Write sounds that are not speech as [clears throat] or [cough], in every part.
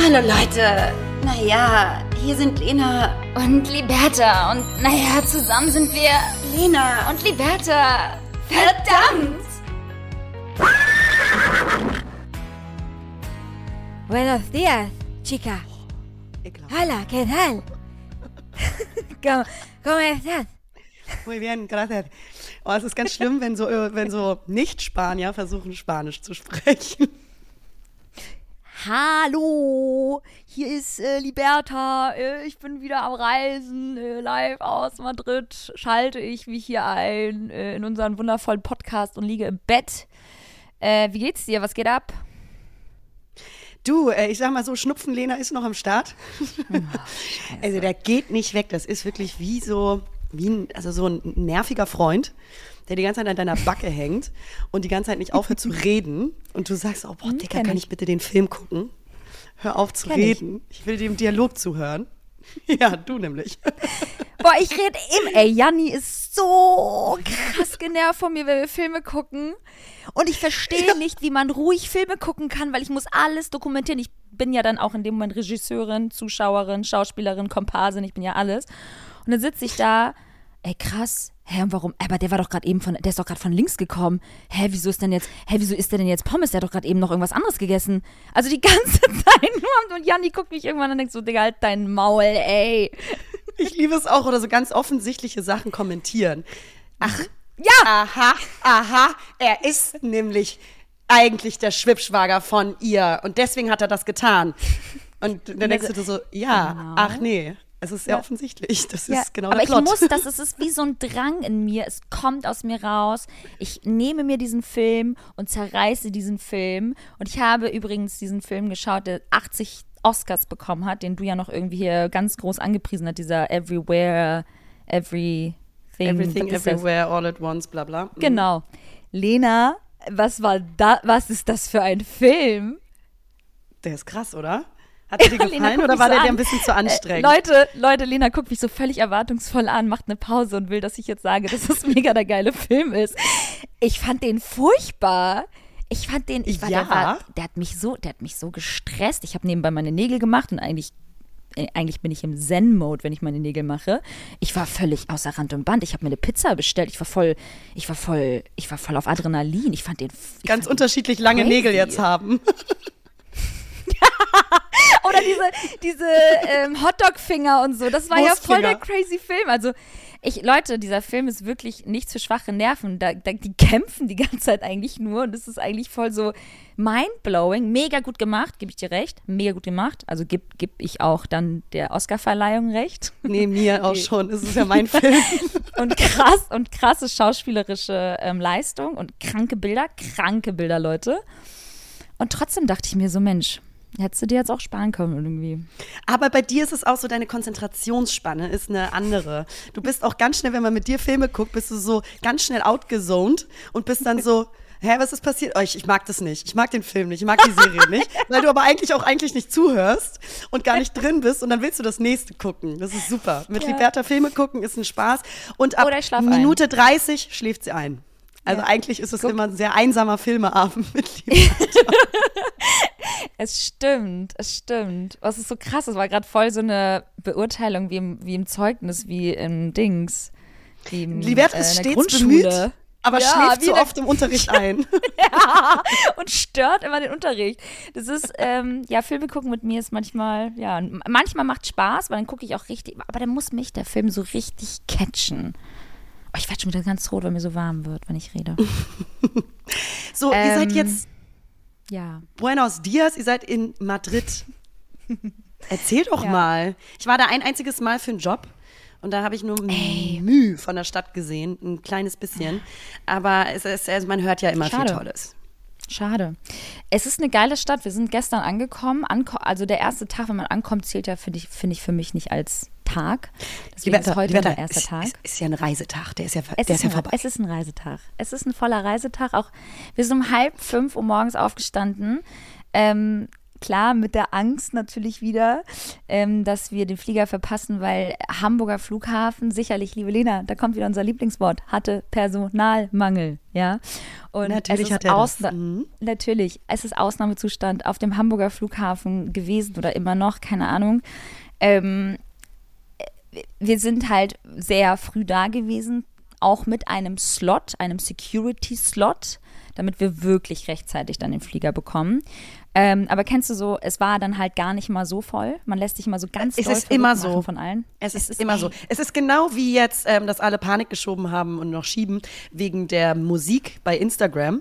Hallo Leute. Naja, hier sind Lena Und Liberta. Und naja, zusammen sind wir Lena und Liberta. Verdammt! Buenos días, chica. Hola, ¿qué tal? [laughs] ¿Cómo, cómo estás? Muy bien, gracias. Oh, es ist ganz schlimm, wenn so, äh, wenn so Nicht-Spanier versuchen, Spanisch zu sprechen. Hallo, hier ist äh, Liberta. Äh, ich bin wieder am Reisen. Äh, live aus Madrid schalte ich mich hier ein äh, in unseren wundervollen Podcast und liege im Bett. Äh, wie geht's dir? Was geht ab? Du, äh, ich sag mal so, Schnupfen Lena ist noch am Start. [laughs] also der geht nicht weg. Das ist wirklich wie so, wie ein, also so ein nerviger Freund, der die ganze Zeit an deiner Backe hängt und die ganze Zeit nicht aufhört zu reden. Und du sagst, oh boah, Dicker, kenn kann ich. ich bitte den Film gucken? Hör auf zu Kenn ich. reden. Ich. will dem Dialog zuhören. [laughs] Ja, du nämlich. [laughs] Boah, ich rede im. Ey, Janni ist so krass genervt von mir, wenn wir Filme gucken. Und ich verstehe nicht, wie man ruhig Filme gucken kann, weil ich muss alles dokumentieren. Ich bin ja dann auch in dem Moment Regisseurin, Zuschauerin, Schauspielerin, Komparsin, ich bin ja alles. Und dann sitze ich da, ey krass, hä, und warum? Aber der war doch gerade eben von, der ist doch gerade von links gekommen. Hä, wieso ist denn jetzt, hä, wieso ist der denn jetzt Pommes? Der hat doch gerade eben noch irgendwas anderes gegessen. Also die [laughs] ganze Zeit nur und Janni guckt mich irgendwann an und denkt so, Digga, halt dein Maul, ey. [laughs] Ich liebe es auch, oder so ganz offensichtliche Sachen kommentieren. Ach, Ja! aha, aha, er ist nämlich eigentlich der Schwippschwager von ihr und deswegen hat er das getan. Und dann denkst du so, ja, Genau. ach nee, es ist sehr offensichtlich. Das ist genau aber der ich Plot. muss das, [laughs] es ist wie so ein Drang in mir, es kommt aus mir raus. Ich nehme mir diesen Film und zerreiße diesen Film. Und ich habe übrigens diesen Film geschaut, der 80 Oscars bekommen hat, den du ja noch irgendwie hier ganz groß angepriesen hast, dieser Everywhere, Everything. Everything, ist das? everywhere, all at once, bla bla. Mhm. Genau. Lena, was war da, was ist das für ein Film? Der ist krass, oder? Hat dir Lena, [laughs] gefallen guck oder war so der dir ein bisschen zu anstrengend? Äh, Leute, Leute, Lena guckt mich so völlig erwartungsvoll an, macht eine Pause und will, dass ich jetzt sage, dass das [laughs] mega der geile Film ist. Ich fand den furchtbar. Ich fand den, ich war, Ja. der, war, der hat mich so, der hat mich so gestresst. Ich habe nebenbei meine Nägel gemacht und eigentlich äh, eigentlich bin ich im Zen-Mode, wenn ich meine Nägel mache. Ich war völlig außer Rand und Band. Ich habe mir eine Pizza bestellt. Ich war voll, ich war voll, ich war voll auf Adrenalin. Ich fand den ich Ganz fand unterschiedlich lange crazy. Nägel jetzt haben. [laughs] [laughs] Oder diese, diese ähm, Hotdog-Finger und so. Das war ja voll der crazy Film. Also, ich, Leute, dieser Film ist wirklich nichts für schwache Nerven. Da, da, die kämpfen die ganze Zeit eigentlich nur und das ist eigentlich voll so mindblowing. Mega gut gemacht, gebe ich dir recht. Mega gut gemacht. Also gebe geb ich auch dann der Oscarverleihung recht. Nee, mir [laughs] auch schon. Es ist ja mein Film. [laughs] Und krass und krasse schauspielerische ähm, Leistung und kranke Bilder, kranke Bilder, Leute. Und trotzdem dachte ich mir so, Mensch, hättest du dir jetzt auch sparen können irgendwie. Aber bei dir ist es auch so, deine Konzentrationsspanne ist eine andere. Du bist auch ganz schnell, wenn man mit dir Filme guckt, bist du so ganz schnell outgezoned und bist dann so, [laughs] hä, was ist passiert? Oh, ich, ich mag das nicht. Ich mag den Film nicht. Ich mag die Serie nicht. [laughs] Weil du aber eigentlich auch eigentlich nicht zuhörst und gar nicht drin bist und dann willst du das nächste gucken. Das ist super. Mit Ja. Liberta Filme gucken ist ein Spaß. Und ab Oder ich schlaf ein. Minute 30 schläft sie ein. Also Ja. eigentlich ist es immer ein sehr einsamer Filmeabend mit [laughs] Liberta. Es stimmt, es stimmt. Was ist so krass, das war gerade voll so eine Beurteilung wie im, wie im Zeugnis, wie im Dings. Wie im, äh, ist stets Grundschule. bemüht, aber Ja, schläft wie so oft im Unterricht [laughs] ein. Ja, [laughs] und stört immer den Unterricht. Das ist, ähm, ja, Filme gucken mit mir ist manchmal, ja, manchmal macht Spaß, weil dann gucke ich auch richtig, aber dann muss mich der Film so richtig catchen. Oh, ich werde schon wieder ganz rot, weil mir so warm wird, wenn ich rede. [laughs] So, ihr seid Ähm, jetzt Ja. Buenos Dias, ihr seid in Madrid. [laughs] Erzählt doch Ja. mal. Ich war da ein einziges Mal für einen Job und da habe ich nur Mühe von der Stadt gesehen, ein kleines bisschen. Aber es ist, also man hört ja immer Schade. viel Tolles. Schade. Es ist eine geile Stadt. Wir sind gestern angekommen. Anko also der erste Tag, wenn man ankommt, zählt ja, finde ich, finde ich für mich nicht als Tag. Deswegen ist heute Liberta, der erste ist, Tag. Ist, ist ja ein Reisetag, der ist ja, Es der ist, ist ja vorbei. es ist ein Reisetag. Es ist ein voller Reisetag. Auch wir sind um halb fünf Uhr morgens aufgestanden. Ähm, klar mit der Angst natürlich wieder, ähm, dass wir den Flieger verpassen, weil Hamburger Flughafen, sicherlich, liebe Lena, da kommt wieder unser Lieblingswort, hatte Personalmangel, ja. Und Natürlich es ist hat er das. Ausna- Mhm. Natürlich, es ist Ausnahmezustand auf dem Hamburger Flughafen gewesen oder immer noch, keine Ahnung. Ähm, wir sind halt sehr früh da gewesen, auch mit einem Slot, einem Security-Slot, damit wir wirklich rechtzeitig dann den Flieger bekommen. Ähm, aber kennst du so, es war dann halt gar nicht mal so voll. Man lässt sich mal so ganz Es ist immer so. von allen. Es ist, immer so. Es ist genau wie jetzt, ähm, dass alle Panik geschoben haben und noch schieben wegen der Musik bei Instagram.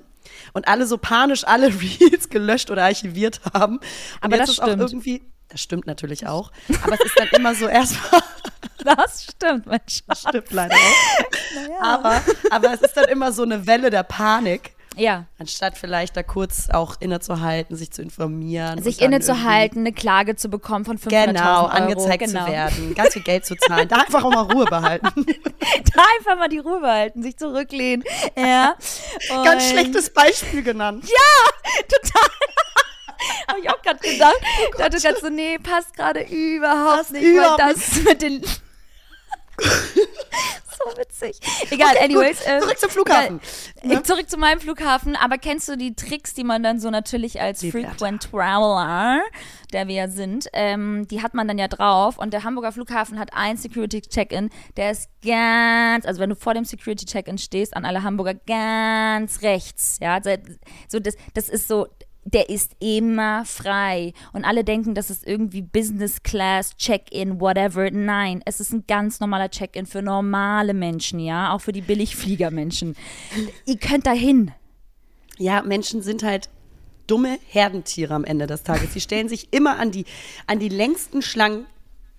Und alle so panisch alle [laughs] Reels gelöscht oder archiviert haben. Und Aber jetzt das ist auch stimmt. irgendwie, das stimmt natürlich auch, aber es ist dann immer so erstmal, [laughs] Das stimmt, Mensch. das stimmt leider auch. Aber, aber es ist dann immer so eine Welle der Panik. Ja. Anstatt vielleicht da kurz auch innezuhalten, sich zu informieren. Sich innezuhalten, eine Klage zu bekommen von 500.000 Genau, Euro. angezeigt genau. zu werden, ganz viel Geld zu zahlen, da einfach auch mal Ruhe behalten. [laughs] Da einfach mal die Ruhe behalten, sich zurücklehnen. Ja. [laughs] Ganz Und- schlechtes Beispiel genannt. Total. [laughs] Habe ich auch gerade gedacht. Ich dachte gerade so, nee, passt gerade überhaupt Passt nicht, überhaupt das mit den. [laughs] so witzig. Egal, Okay, anyways. äh, Zurück zum Flughafen. äh, Ne? Zurück zu meinem Flughafen. Aber kennst du die Tricks, die man dann so natürlich als Liberta. Frequent Traveler, der wir ja sind, ähm, die hat man dann ja drauf. Und der Hamburger Flughafen hat ein Security-Check-In, der ist ganz, also wenn du vor dem Security-Check-In stehst, an alle Hamburger, ganz rechts. Ja, also, so das, das ist so, der ist immer frei. Und alle denken, das ist irgendwie Business Class, Check-in, whatever. Nein, es ist ein ganz normaler Check-in für normale Menschen, ja, auch für die Billigfliegermenschen. Ihr könnt da hin. Ja, Menschen sind halt dumme Herdentiere am Ende des Tages. Sie stellen sich immer an die, an die längsten Schlangen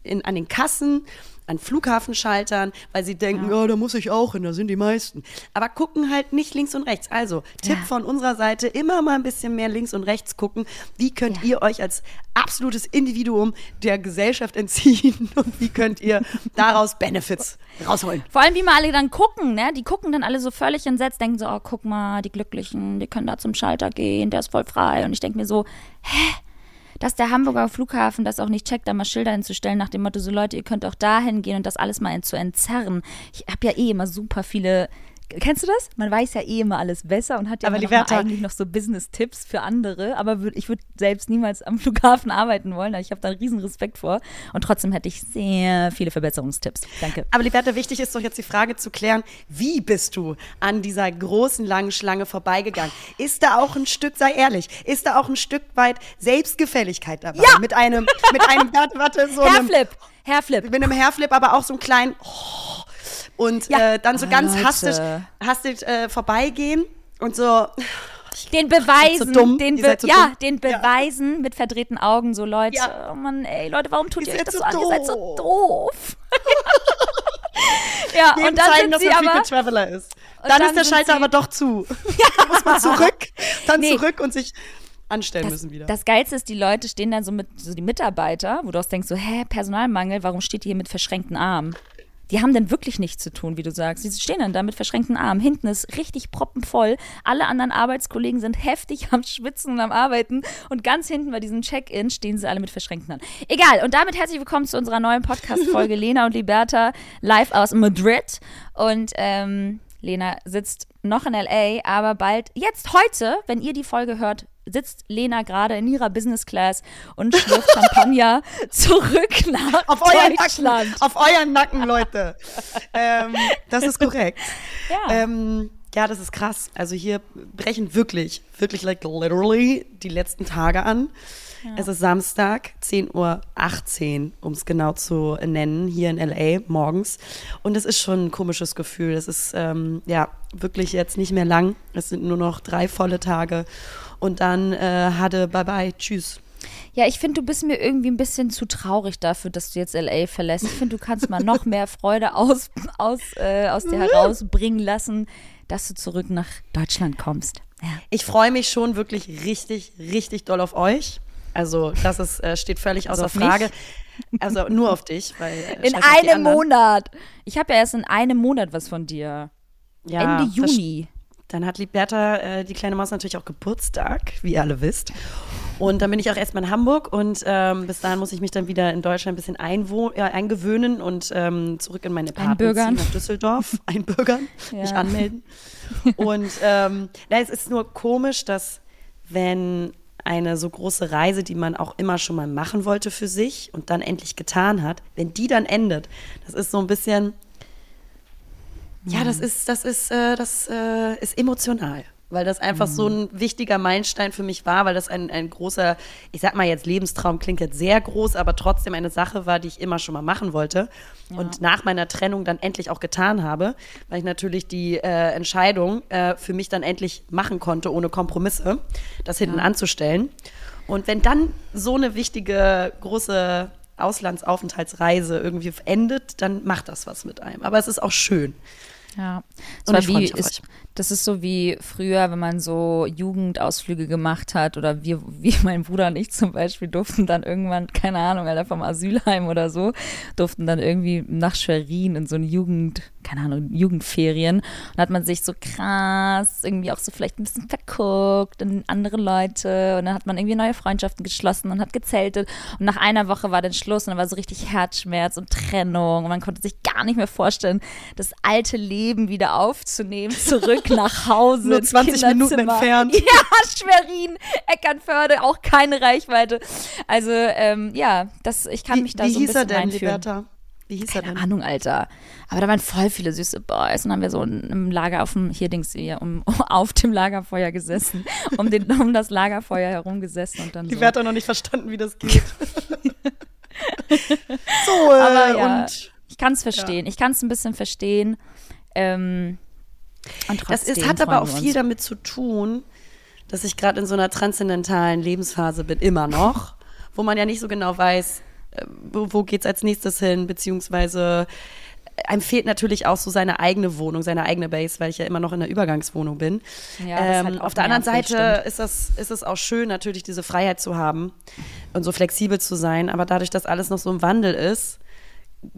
in, an den Kassen, an Flughafenschaltern, weil sie denken, ja. da muss ich auch hin, da sind die meisten. Aber gucken halt nicht links und rechts. Also, Tipp Ja. von unserer Seite, immer mal ein bisschen mehr links und rechts gucken. Wie könnt Ja. ihr euch als absolutes Individuum der Gesellschaft entziehen [laughs] und wie könnt ihr daraus Benefits rausholen? Vor allem, wie mal alle dann gucken, ne? Die gucken dann alle so völlig entsetzt, denken so, oh, guck mal, die Glücklichen, die können da zum Schalter gehen, der ist voll frei. Und ich denke mir so, hä? Dass der Hamburger Flughafen das auch nicht checkt, da mal Schilder hinzustellen nach dem Motto, so Leute, ihr könnt auch dahin gehen und das alles mal zu entzerren. Ich habe ja eh immer super viele. Kennst du das? Man weiß ja eh immer alles besser und hat ja Aber immer noch eigentlich noch so Business-Tipps für andere. Aber würd, ich würde selbst niemals am [laughs] Flughafen arbeiten wollen. Ich habe da einen riesen Respekt vor. Und trotzdem hätte ich sehr viele Verbesserungstipps. Danke. Aber Liberta, wichtig ist doch jetzt die Frage zu klären, wie bist du an dieser großen, langen Schlange vorbeigegangen? Ist da auch ein Stück, sei ehrlich, ist da auch ein Stück weit Selbstgefälligkeit dabei? Ja! Mit einem, mit einem, warte, warte, so [laughs] einem, Hairflip, Hairflip. mit einem Hairflip, aber auch so einem kleinen, oh, und Ja. äh, dann so ganz Leute. hastig, hastig äh, vorbeigehen und so, Den [laughs] Beweisen, so dumm, den Be so ja, dumm. den Beweisen mit verdrehten Augen, so Leute, Ja. oh Mann, ey, Leute, warum tut Ihr ihr euch das so an? Ihr seid so doof. doof. [laughs] ja, jedem und dann zeigen, sind dass sie man aber, Traveler ist. Dann, dann ist der Schalter aber doch zu. [laughs] dann muss man zurück, dann Nee. zurück und sich anstellen das, müssen wieder. das Geilste ist, die Leute stehen dann so mit, so die Mitarbeiter, wo du auch denkst, so, hä, Personalmangel, warum steht ihr hier mit verschränkten Armen? Die haben dann wirklich nichts zu tun, wie du sagst. Die stehen dann da mit verschränkten Armen. Hinten ist richtig proppenvoll. Alle anderen Arbeitskollegen sind heftig am Schwitzen und am Arbeiten. Und ganz hinten bei diesem Check-In stehen sie alle mit verschränkten Armen. Egal. Und damit herzlich willkommen zu unserer neuen Podcast-Folge [laughs] Lena und Liberta live aus Madrid. Und ähm, Lena sitzt noch in LA, aber bald, jetzt heute, wenn ihr die Folge hört, sitzt Lena gerade in ihrer Business Class und schlürft Champagner [laughs] zurück nach Auf euren. Nacken, auf euren Nacken, Leute. ähm, das ist korrekt. Ja. Ähm, ja, das ist krass. Also hier brechen wirklich, wirklich like literally die letzten Tage an. Es ist Samstag, 10.18 Uhr, um es genau zu nennen, hier in LA morgens. Und es ist schon ein komisches Gefühl. Es ist ähm, ja wirklich jetzt nicht mehr lang. Es sind nur noch drei volle Tage. Und dann äh, hatte bye bye, tschüss. Ja, ich finde, du bist mir irgendwie ein bisschen zu traurig dafür, dass du jetzt LA verlässt. Ich finde, du kannst mal noch mehr Freude aus, aus, äh, aus dir herausbringen lassen, dass du zurück nach Deutschland kommst. Ja. Ich freue mich schon wirklich richtig, richtig doll auf euch. Also das ist, äh, steht völlig Also außer mich? Frage. Also nur auf dich. Weil, äh, In einem. Monat. Ich habe ja erst in einem Monat was von dir. Ja, Ende Juni. Dann hat Liberta, äh, die kleine Maus, natürlich auch Geburtstag, wie ihr alle wisst. Und dann bin ich auch erstmal in Hamburg und ähm, bis dahin muss ich mich dann wieder in Deutschland ein bisschen ja, eingewöhnen und ähm, zurück in meine Partner Einbürgern. nach Düsseldorf, [laughs] einbürgern, mich Ja. anmelden. Und ähm, na, es ist nur komisch, dass wenn eine so große Reise, die man auch immer schon mal machen wollte für sich und dann endlich getan hat, wenn die dann endet, das ist so ein bisschen, ja, das ist, das ist, äh, das äh, ist emotional. Weil das einfach so ein wichtiger Meilenstein für mich war, weil das ein, ein großer, ich sag mal jetzt Lebenstraum klingt jetzt sehr groß, aber trotzdem eine Sache war, die ich immer schon mal machen wollte. Und nach meiner Trennung dann endlich auch getan habe, weil ich natürlich die äh, Entscheidung äh, für mich dann endlich machen konnte, ohne Kompromisse, das hinten anzustellen. Und wenn dann so eine wichtige, große Auslandsaufenthaltsreise irgendwie endet, dann macht das was mit einem. Aber es ist auch schön. Ja. Das, war wie, ist, das ist so wie früher, wenn man so Jugendausflüge gemacht hat oder wir, wie [laughs] mein Bruder und ich zum Beispiel durften dann irgendwann, keine Ahnung, Alter, vom Asylheim oder so, durften dann irgendwie nach Schwerin in so eine Jugend, keine Ahnung, Jugendferien und hat man sich so krass irgendwie auch so vielleicht ein bisschen verguckt in andere Leute und dann hat man irgendwie neue Freundschaften geschlossen und hat gezeltet und nach einer Woche war dann Schluss und dann war so richtig Herzschmerz und Trennung und man konnte sich gar nicht mehr vorstellen, das alte Leben wieder aufzunehmen, zurück [laughs] nach Hause. Nur ins 20 Minuten entfernt. [laughs] Ja, Schwerin, Eckernförde, auch keine Reichweite. Also, ähm, ja, das, ich kann Wie, mich da wie so ein hieß er bisschen denn, reinfühlen. Liberta? Wie hieß er Keine denn? Ahnung, Alter. Aber da waren voll viele süße Boys und haben wir so im Lager auf dem, hier Dings hier, um, [laughs] auf dem Lagerfeuer gesessen, um, den, [laughs] um das Lagerfeuer herum gesessen und dann so. Liberta hat noch nicht verstanden, wie das geht. [laughs] so, äh, Aber ja, und ich kann es verstehen. Ich kann es ein bisschen verstehen. Ähm, und das ist, hat aber auch viel damit zu tun, dass ich gerade in so einer transzendentalen Lebensphase bin, immer noch, wo man ja nicht so genau weiß, wo, wo geht's als nächstes hin, beziehungsweise äh, einem fehlt natürlich auch so seine eigene Wohnung, seine eigene Base, weil ich ja immer noch in der Übergangswohnung bin. Ja, das ist ähm, halt auch auf der anderen Seite stimmt. ist, das, ist es auch schön, natürlich diese Freiheit zu haben und so flexibel zu sein. Aber dadurch, dass alles noch so im Wandel ist,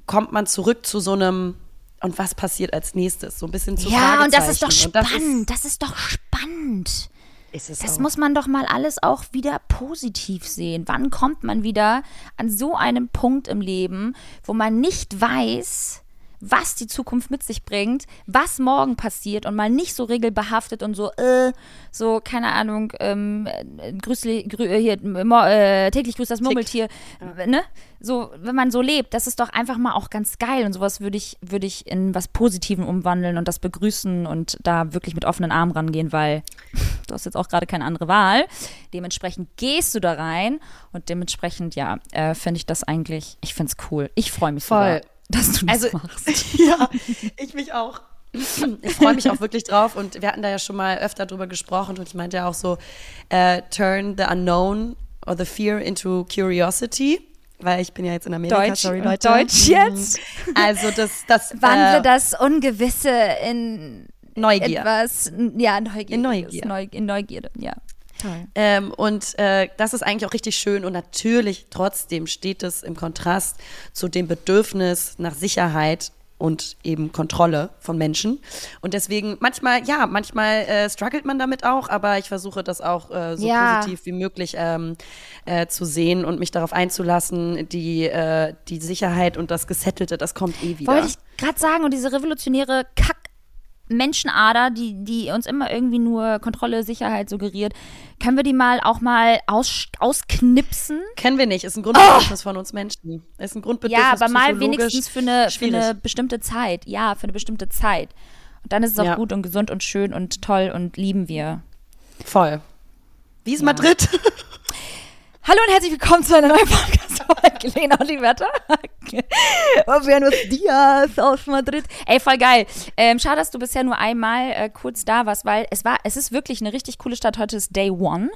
kommt man zurück zu so einem und was passiert als nächstes? So ein bisschen zu Ja, und das ist doch Fragezeichen. Und spannend. Das ist doch spannend. Das auch. muss man doch mal alles auch wieder positiv sehen. Wann kommt man wieder an so einem Punkt im Leben, wo man nicht weiß, was die Zukunft mit sich bringt, was morgen passiert und mal nicht so regelbehaftet und so, äh, so, keine Ahnung, ähm, äh, grüßli, grü, äh, hier, äh, täglich grüßt das Murmeltier, äh, ne? So, wenn man so lebt, das ist doch einfach mal auch ganz geil und sowas würde ich, würde ich in was Positiven umwandeln und das begrüßen und da wirklich mit offenen Armen rangehen, weil [laughs] du hast jetzt auch gerade keine andere Wahl. Dementsprechend gehst du da rein und dementsprechend, ja, äh, finde ich das eigentlich, ich finde es cool. Ich freue mich Voll. sogar, dass du das Also- machst. [laughs] ja, ich mich auch. Ich freue mich auch wirklich drauf und wir hatten da ja schon mal öfter drüber gesprochen und ich meinte ja auch so, äh, turn the unknown or the fear into curiosity, weil ich bin ja jetzt in Amerika, Deutsch sorry und Leute. Deutsch Mhm. jetzt? Also das, das Wandle äh, das Ungewisse in Neugier. etwas, ja, Neugier. In Neugier. Neu, in Neugierde, ja. Ähm, und äh, das ist eigentlich auch richtig schön und natürlich trotzdem steht es im Kontrast zu dem Bedürfnis nach Sicherheit und eben Kontrolle von Menschen. Und deswegen manchmal, ja, manchmal äh, struggelt man damit auch, aber ich versuche das auch äh, so Ja. positiv wie möglich ähm, äh, zu sehen und mich darauf einzulassen. Die, äh, die Sicherheit und das Gesettelte, das kommt eh wieder. Wollte ich gerade sagen, und diese revolutionäre Kack- Menschenader, die, die uns immer irgendwie nur Kontrolle, Sicherheit suggeriert, können wir die mal auch mal aus, ausknipsen? Kennen wir nicht, ist ein Grundbedürfnis von uns Menschen. Ist ein Grundbedürfnis Ja, aber mal wenigstens für eine, für eine bestimmte Zeit. Ja, für eine bestimmte Zeit. Und dann ist es auch Ja. gut und gesund und schön und toll und lieben wir. Voll. Wie ist Madrid? [laughs] Hallo und herzlich willkommen zu einer neuen Podcast-Folge. Lena Olivetter. Buenos Dias aus Madrid. Ey, voll geil. Ähm, schade, dass du bisher nur einmal äh, kurz da warst, weil es war, es ist wirklich eine richtig coole Stadt. Heute ist Day One.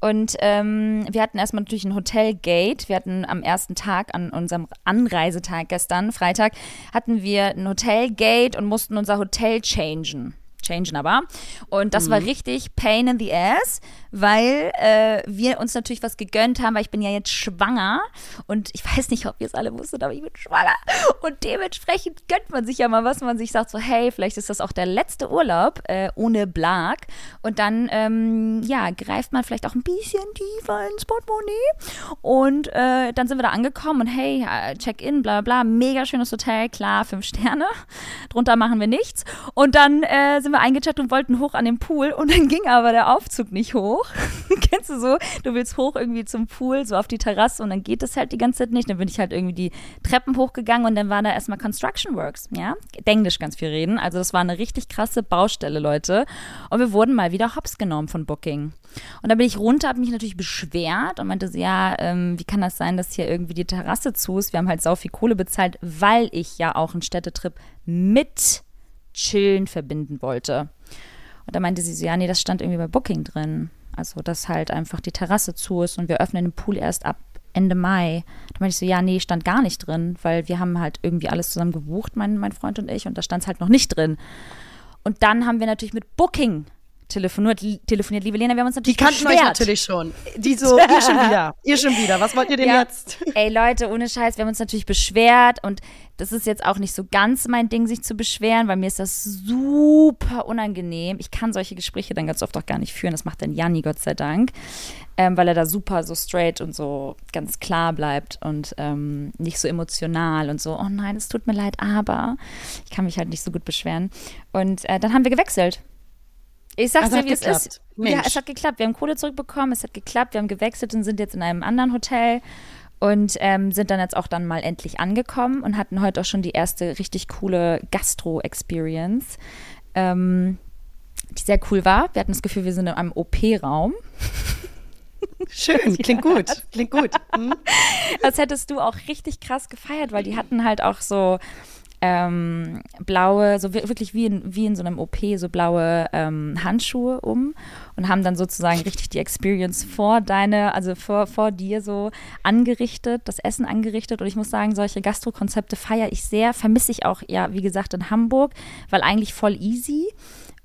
Und ähm, wir hatten erstmal natürlich ein Hotelgate. Wir hatten am ersten Tag, an unserem Anreisetag gestern, Freitag, hatten wir ein Hotelgate und mussten unser Hotel changen. Changen aber. Und das Mhm. war richtig pain in the ass, weil äh, wir uns natürlich was gegönnt haben, weil ich bin ja jetzt schwanger und ich weiß nicht, ob ihr es alle wusstet, aber ich bin schwanger. Und dementsprechend gönnt man sich ja mal was, man sich sagt so, hey, vielleicht ist das auch der letzte Urlaub äh, ohne Blag. Und dann, ähm, ja, greift man vielleicht auch ein bisschen tiefer ins Portemonnaie. Und äh, dann sind wir da angekommen und hey, äh, Check-in, bla bla bla, mega schönes Hotel, klar, fünf Sterne. [laughs] Drunter machen wir nichts. Und dann äh, sind wir eingecheckt und wollten hoch an den Pool und dann ging aber der Aufzug nicht hoch. [laughs] Kennst du so? Du willst hoch irgendwie zum Pool, so auf die Terrasse und dann geht das halt die ganze Zeit nicht. Dann bin ich halt irgendwie die Treppen hochgegangen und dann war da erstmal Construction Works, ja? Englisch ganz viel reden. Also das war eine richtig krasse Baustelle, Leute. Und wir wurden mal wieder hops genommen von Booking. Und dann bin ich runter, habe mich natürlich beschwert und meinte so, ja, ähm, wie kann das sein, dass hier irgendwie die Terrasse zu ist? Wir haben halt sau viel Kohle bezahlt, weil ich ja auch einen Städtetrip mit Chillen verbinden wollte. Und da meinte sie so, ja, nee, das stand irgendwie bei Booking drin. Also, dass halt einfach die Terrasse zu ist und wir öffnen den Pool erst ab Ende Mai. Da meinte ich so, ja, nee, stand gar nicht drin, weil wir haben halt irgendwie alles zusammen gebucht, mein, mein Freund und ich, und da stand es halt noch nicht drin. Und dann haben wir natürlich mit Booking telefoniert, telefoniert liebe Lena, wir haben uns Die natürlich kannten euch beschwert. natürlich schon. [laughs] Die so, ihr schon wieder, ihr schon wieder. Was wollt ihr denn Ja. jetzt? Ey Leute, ohne Scheiß, wir haben uns natürlich beschwert und das ist jetzt auch nicht so ganz mein Ding, sich zu beschweren, weil mir ist das super unangenehm. Ich kann solche Gespräche dann ganz oft auch gar nicht führen. Das macht dann Janni, Gott sei Dank, ähm, weil er da super so straight und so ganz klar bleibt und ähm, nicht so emotional und so, oh nein, es tut mir leid, aber ich kann mich halt nicht so gut beschweren. Und äh, dann haben wir gewechselt. Ich sag's Also dir, wie es ist. Mensch. Ja, es hat geklappt. Wir haben Kohle zurückbekommen, es hat geklappt, wir haben gewechselt und sind jetzt in einem anderen Hotel und ähm, sind dann jetzt auch dann mal endlich angekommen und hatten heute auch schon die erste richtig coole Gastro-Experience, ähm, die sehr cool war. Wir hatten das Gefühl, wir sind in einem OP-Raum. Schön, [laughs] klingt gut, klingt gut. Hm? Das hättest du auch richtig krass gefeiert, weil die hatten halt auch so ähm, blaue, so wir- wirklich wie in, wie in so einem OP, so blaue ähm, Handschuhe um und haben dann sozusagen richtig die Experience vor deine, also vor, vor dir so angerichtet, das Essen angerichtet. Und ich muss sagen, solche Gastrokonzepte feiere ich sehr, vermisse ich auch, ja, wie gesagt, in Hamburg, weil eigentlich voll easy.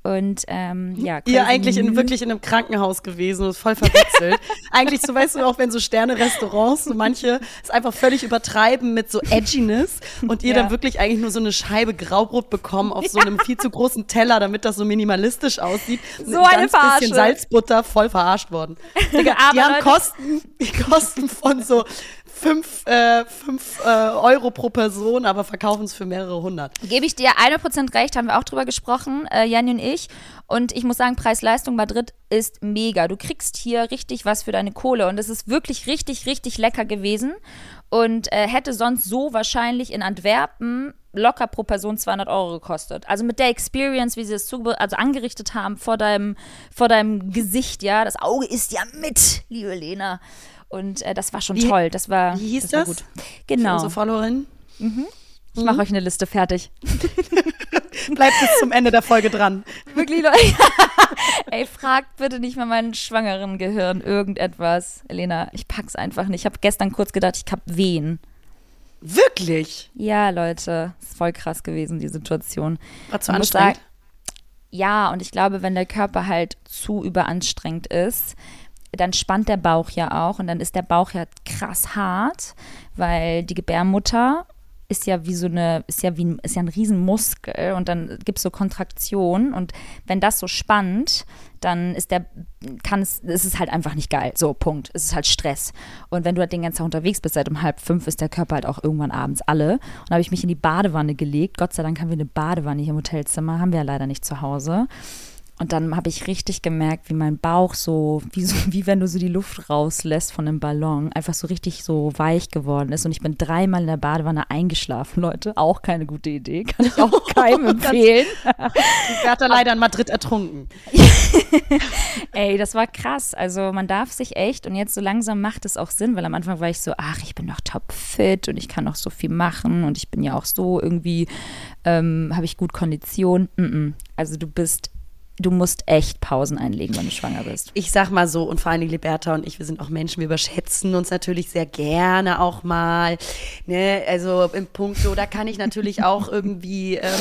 Und ähm, ja, Ihr eigentlich in, wirklich in einem Krankenhaus gewesen und voll verwechselt. [laughs] eigentlich, so weißt du auch, wenn so Sterne-Restaurants, so manche es einfach völlig übertreiben mit so Edginess und ihr Ja. dann wirklich eigentlich nur so eine Scheibe Graubrot bekommen auf so einem viel zu großen Teller, damit das so minimalistisch aussieht. So Mit eine Verarsche. bisschen Salzbutter, voll verarscht worden. [laughs] Digga, die haben Leute- Kosten, die Kosten von so fünf, äh, fünf äh, Euro pro Person, aber verkaufen es für mehrere hundert. Gebe ich dir 100% recht, haben wir auch drüber gesprochen, äh, Janni und ich. Und ich muss sagen, Preis-Leistung Madrid ist mega. Du kriegst hier richtig was für deine Kohle. Und es ist wirklich richtig, richtig lecker gewesen. Und äh, hätte sonst so wahrscheinlich in Antwerpen locker pro Person 200 Euro gekostet. Also mit der Experience, wie sie es also angerichtet haben vor deinem, vor deinem Gesicht, ja. Das Auge ist ja mit, liebe Lena. Und äh, das war schon Wie- toll. Das war, wie hieß war das? gut. Für Genau. unsere Followerin. Ich mache euch eine Liste fertig. [laughs] Bleibt bis zum Ende der Folge dran. Wirklich, Leute. [laughs] Ey, fragt bitte nicht mal meinen schwangeren Gehirn irgendetwas. Elena, ich pack's einfach nicht. Ich habe gestern kurz gedacht, ich hab Wehen. Wirklich? Ja, Leute, ist voll krass gewesen, die Situation. War zu anstrengend? ja, und ich glaube, wenn der Körper halt zu überanstrengt ist, dann spannt der Bauch ja auch und dann ist der Bauch ja krass hart, weil die Gebärmutter ist ja wie so eine, ist ja wie ist ja ein Riesenmuskel und dann gibt es so Kontraktion und wenn das so spannt, dann ist der, kann es, ist es halt einfach nicht geil. So, Punkt. Es ist halt Stress. Und wenn du halt den ganzen Tag unterwegs bist, seit um halb fünf ist der Körper halt auch irgendwann abends alle. Und da habe ich mich in die Badewanne gelegt. Gott sei Dank haben wir eine Badewanne hier im Hotelzimmer, haben wir ja leider nicht zu Hause. Und dann habe ich richtig gemerkt, wie mein Bauch so wie, so, [laughs] wie wenn du so die Luft rauslässt von einem Ballon, einfach so richtig so weich geworden ist. Und ich bin dreimal in der Badewanne eingeschlafen, [laughs] Leute. Auch keine gute Idee. Kann ich auch [laughs] keinem empfehlen. Ich werde leider in Madrid ertrunken. Ey, das war krass. Also man darf sich echt, und jetzt so langsam macht es auch Sinn, weil am Anfang war ich so, ach, ich bin doch topfit und ich kann noch so viel machen und ich bin ja auch so irgendwie, ähm, habe ich gut Kondition. Mm -mm. Also du bist, du musst echt Pausen einlegen, wenn du schwanger bist. Ich sag mal so, und vor allen Dingen Liberta und ich, wir sind auch Menschen, wir überschätzen uns natürlich sehr gerne auch mal. Ne? Also im Punkto, da kann ich natürlich [laughs] auch irgendwie ähm,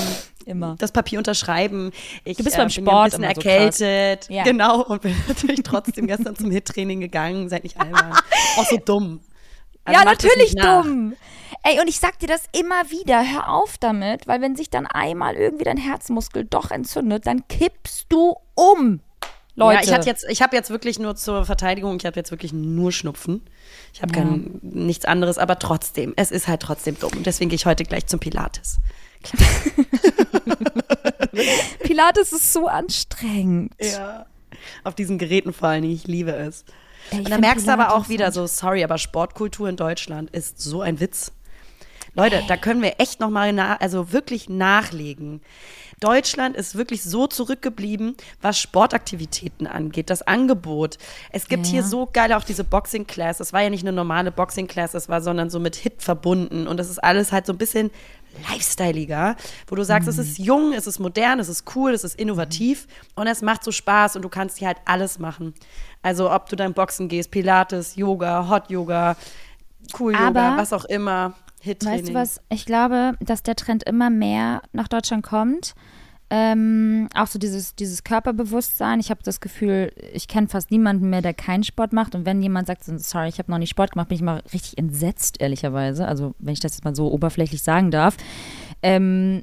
Immer. das Papier unterschreiben. Ich Du bist äh, beim bin ja Sport ein bisschen so erkältet. krass. Ja. Genau. Und bin [laughs] natürlich trotzdem gestern zum Hit-Training gegangen. Seid nicht albern. [laughs] Auch so dumm. Also ja, natürlich dumm. Ey, und ich sag dir das immer wieder, hör auf damit, weil wenn sich dann einmal irgendwie dein Herzmuskel doch entzündet, dann kippst du um. Leute. Ja, ich hatte jetzt, ich habe jetzt wirklich nur zur Verteidigung, ich habe jetzt wirklich nur Schnupfen. Ich habe kein nichts anderes, aber trotzdem, es ist halt trotzdem dumm. Und deswegen gehe ich heute gleich zum Pilates. [laughs] Pilates ist so anstrengend. Ja. Auf diesen Geräten vor allen Dingen, ich liebe es. Ey, ich Und find merkst du aber Pilates auch wieder so, sorry, aber Sportkultur in Deutschland ist so ein Witz. Leute, da können wir echt noch mal, na, also wirklich nachlegen. Deutschland ist wirklich so zurückgeblieben, was Sportaktivitäten angeht, das Angebot. Es gibt Ja, hier so geil auch diese Boxing Class. Es war ja nicht eine normale Boxing Class, es war sondern so mit Hit verbunden und das ist alles halt so ein bisschen lifestyleiger, wo du sagst, es ist jung, es ist modern, es ist cool, es ist innovativ und es macht so Spaß und du kannst hier halt alles machen. Also ob du dann Boxen gehst, Pilates, Yoga, Hot Yoga, Cool Yoga, was auch immer, Hit-Training. Weißt du was? Ich glaube, dass der Trend immer mehr nach Deutschland kommt. Ähm, auch so dieses, dieses Körperbewusstsein. Ich habe das Gefühl, ich kenne fast niemanden mehr, der keinen Sport macht. Und wenn jemand sagt, so, sorry, ich habe noch nie Sport gemacht, bin ich mal richtig entsetzt, ehrlicherweise. Also, wenn ich das jetzt mal so oberflächlich sagen darf. Ähm,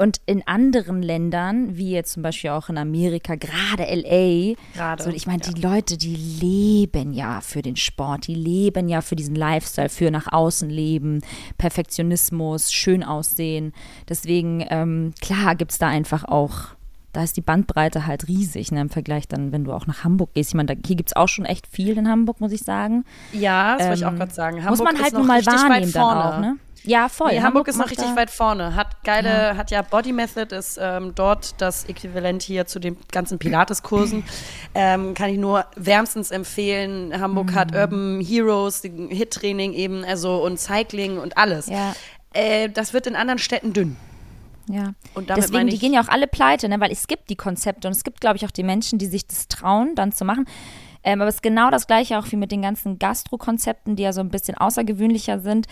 und in anderen Ländern, wie jetzt zum Beispiel auch in Amerika, gerade LA, Gerade, so, ich meine, die Leute, die leben ja für den Sport, die leben ja für diesen Lifestyle, für nach außen leben, Perfektionismus, schön aussehen. Deswegen, ähm, klar, gibt es da einfach auch, da ist die Bandbreite halt riesig ne, im Vergleich dann, wenn du auch nach Hamburg gehst. Ich meine, da, hier gibt es auch schon echt viel in Hamburg, muss ich sagen. Ja, das wollte ich Ähm, auch gerade sagen. muss Hamburg man ist halt noch nur mal wahrnehmen dann vorne. auch, ne? Ja, voll. Nee, Hamburg, ist noch richtig weit vorne. Hat geile, hat ja Body Method, ist ähm, dort das Äquivalent hier zu den ganzen Pilates-Kursen. [clears throat] ähm, kann ich nur wärmstens empfehlen. Hamburg Mhm. hat Urban Heroes, Hit-Training eben, also und Cycling und alles. Ja. Äh, das wird in anderen Städten dünn. Ja. Und damit Deswegen, meine die ich- gehen ja auch alle pleite, ne? weil es gibt die Konzepte und es gibt, glaube ich, auch die Menschen, die sich das trauen, dann zu machen. Ähm, aber es ist genau das Gleiche auch wie mit den ganzen Gastro-Konzepten, die ja so ein bisschen außergewöhnlicher sind.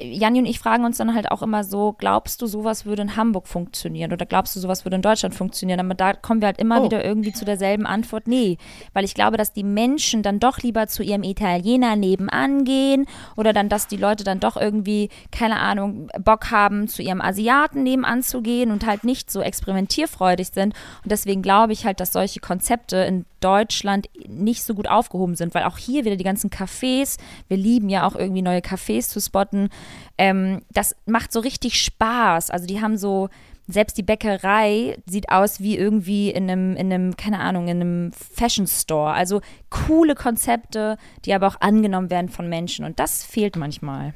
Janni und ich fragen uns dann halt auch immer so, glaubst du, sowas würde in Hamburg funktionieren oder glaubst du, sowas würde in Deutschland funktionieren? Aber da kommen wir halt immer Oh. wieder irgendwie zu derselben Antwort, nee. Weil ich glaube, dass die Menschen dann doch lieber zu ihrem Italiener nebenan gehen oder dann, dass die Leute dann doch irgendwie, keine Ahnung, Bock haben, zu ihrem Asiaten nebenan zu gehen und halt nicht so experimentierfreudig sind. Und deswegen glaube ich halt, dass solche Konzepte in Deutschland nicht so gut aufgehoben sind, weil auch hier wieder die ganzen Cafés, wir lieben ja auch irgendwie neue Cafés zu spotten, ähm, das macht so richtig Spaß. Also die haben so, selbst die Bäckerei sieht aus wie irgendwie in einem, in einem, keine Ahnung, in einem Fashion Store. Also coole Konzepte, die aber auch angenommen werden von Menschen. Und das fehlt manchmal